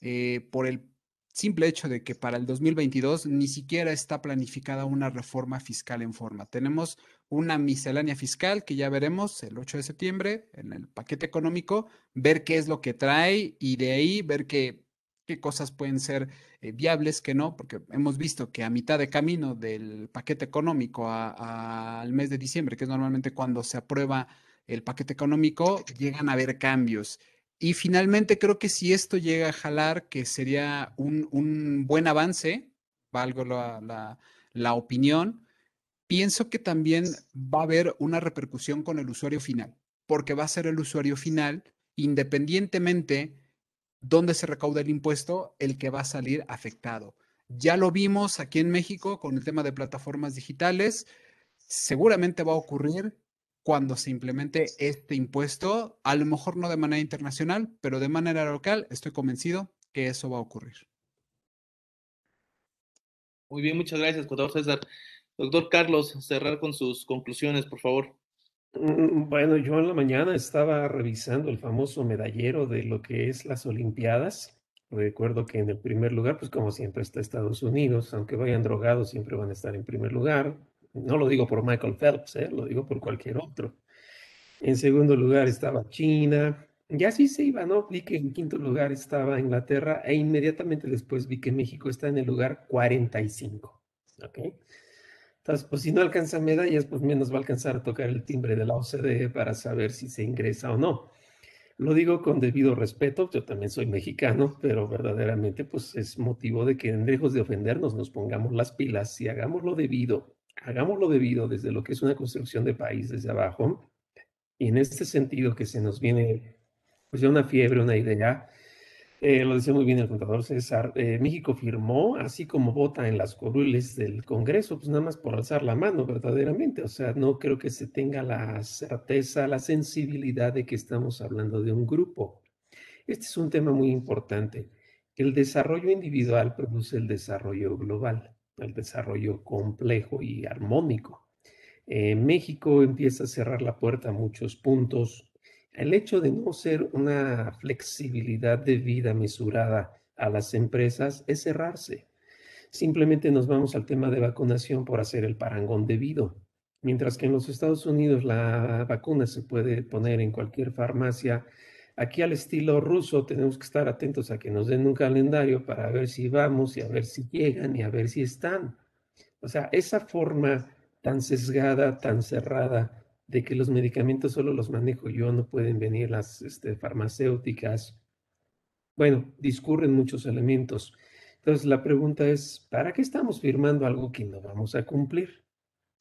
eh, por el simple hecho de que para el 2022 ni siquiera está planificada una reforma fiscal en forma. Tenemos una miscelánea fiscal que ya veremos el 8 de septiembre en el paquete económico, ver qué es lo que trae y de ahí ver qué, qué cosas pueden ser eh, viables, que no, porque hemos visto que a mitad de camino del paquete económico al mes de diciembre, que es normalmente cuando se aprueba el paquete económico, llegan a haber cambios. Y finalmente creo que si esto llega a jalar, que sería un, buen avance, valgo la, la, opinión, pienso que también va a haber una repercusión con el usuario final, porque va a ser el usuario final, independientemente dónde se recauda el impuesto, el que va a salir afectado. Ya lo vimos aquí en México con el tema de plataformas digitales. Seguramente va a ocurrir cuando se implemente este impuesto, a lo mejor no de manera internacional, pero de manera local, estoy convencido que eso va a ocurrir. Muy bien, muchas gracias, doctor César. Doctor Carlos, cerrar con sus conclusiones, por favor. Mm, bueno, yo en la mañana estaba revisando el famoso medallero de lo que es las Olimpiadas Recuerdo que en el primer lugar, pues como siempre está Estados Unidos, aunque vayan drogados, siempre van a estar en primer lugar. No lo digo por Michael Phelps, ¿eh? lo digo por cualquier otro. En segundo lugar estaba China, y así se iba, ¿no? Vi que en quinto lugar estaba Inglaterra e inmediatamente después vi que México está en el lugar 45, ¿ok? Entonces, pues si no alcanza medallas, pues menos va a alcanzar a tocar el timbre de la OCDE para saber si se ingresa o no. Lo digo con debido respeto, yo también soy mexicano, pero verdaderamente pues es motivo de que lejos de ofendernos nos pongamos las pilas y hagamos lo debido, hagamos lo debido desde lo que es una construcción de país desde abajo. Y en este sentido que se nos viene pues ya una fiebre, una idea, eh, lo decía muy bien el contador César, eh, México firmó, así como vota en las curules del Congreso, pues nada más por alzar la mano verdaderamente. O sea, no creo que se tenga la certeza, la sensibilidad de que estamos hablando de un grupo. Este es un tema muy importante. El desarrollo individual produce el desarrollo global, el desarrollo complejo y armónico. México empieza a cerrar la puerta a muchos puntos, el hecho de no ser una flexibilidad de vida mesurada a las empresas es cerrarse. Simplemente nos vamos al tema de vacunación por hacer el parangón debido. Mientras que en los Estados Unidos la vacuna se puede poner en cualquier farmacia, aquí al estilo ruso tenemos que estar atentos a que nos den un calendario para ver si vamos y a ver si llegan y a ver si están. O sea, esa forma tan sesgada, tan cerrada de que los medicamentos solo los manejo yo, no pueden venir las este, farmacéuticas. Bueno, discurren muchos elementos. Entonces la pregunta es, ¿para qué estamos firmando algo que no vamos a cumplir?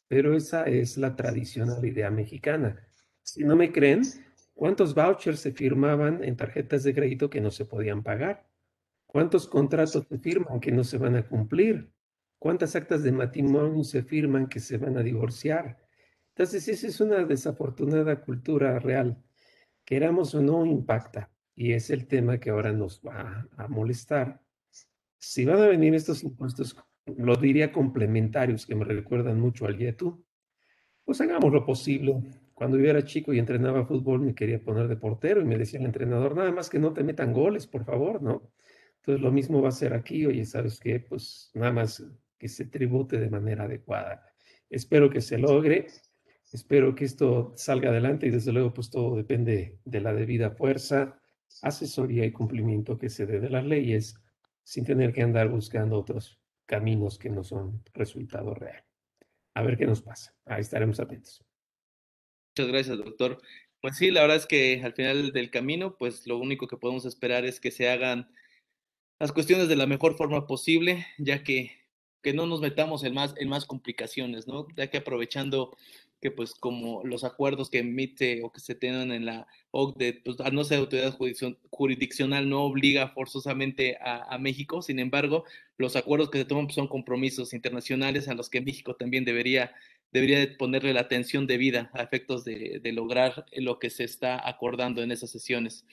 Pero esa es la tradicional idea mexicana. Si no me creen, ¿cuántos vouchers se firmaban en tarjetas de crédito que no se podían pagar? ¿Cuántos contratos se firman que no se van a cumplir? ¿Cuántas actas de matrimonio se firman que se van a divorciar? Entonces, esa es una desafortunada cultura real. Queramos o no, impacta. Y es el tema que ahora nos va a molestar. Si van a venir estos impuestos, lo diría complementarios, que me recuerdan mucho al YETU, pues hagamos lo posible. Cuando yo era chico y entrenaba fútbol, me quería poner de portero y me decía el entrenador, nada más que no te metan goles, por favor, ¿no? Entonces lo mismo va a ser aquí, oye, ¿sabes qué? Pues nada más que se tribute de manera adecuada. Espero que se logre. Espero que esto salga adelante y desde luego pues todo depende de la debida fuerza, asesoría y cumplimiento que se dé de las leyes sin tener que andar buscando otros caminos que no son resultado real. A ver qué nos pasa. Ahí estaremos atentos. Muchas gracias, doctor. Pues sí, la verdad es que al final del camino, pues lo único que podemos esperar es que se hagan las cuestiones de la mejor forma posible, ya que, que no nos metamos en más, en más complicaciones, ¿no? Ya que aprovechando que pues como los acuerdos que emite o que se tienen en la OCDE, pues al no ser autoridad jurisdiccional no obliga forzosamente a, México, sin embargo, los acuerdos que se toman pues, son compromisos internacionales a los que México también debería, debería ponerle la atención debida a efectos de, lograr lo que se está acordando en esas sesiones.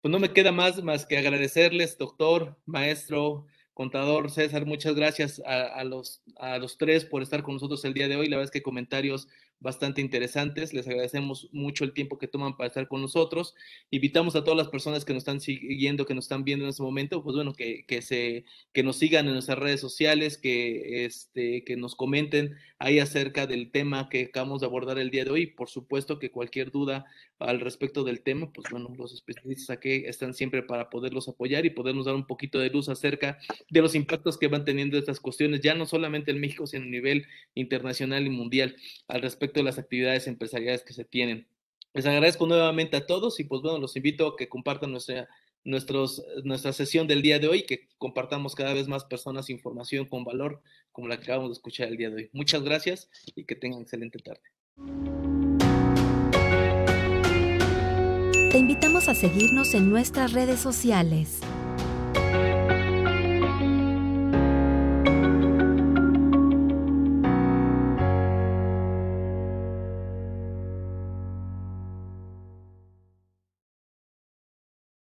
Pues no me queda más, más que agradecerles, doctor, maestro, Contador César, muchas gracias a, los, a los tres por estar con nosotros el día de hoy. La verdad es que comentarios bastante interesantes. Les agradecemos mucho el tiempo que toman para estar con nosotros. Invitamos a todas las personas que nos están siguiendo, que nos están viendo en este momento, pues bueno, que, que se, que nos sigan en nuestras redes sociales, que, este, que nos comenten ahí acerca del tema que acabamos de abordar el día de hoy. Por supuesto que cualquier duda al respecto del tema, pues bueno, los especialistas aquí están siempre para poderlos apoyar y podernos dar un poquito de luz acerca de los impactos que van teniendo estas cuestiones, ya no solamente en México, sino a nivel internacional y mundial al respecto de las actividades empresariales que se tienen. Les agradezco nuevamente a todos y pues bueno, los invito a que compartan nuestra, nuestros, nuestra sesión del día de hoy, que compartamos cada vez más personas información con valor como la que acabamos de escuchar el día de hoy. Muchas gracias y que tengan excelente tarde. Te invitamos a seguirnos en nuestras redes sociales.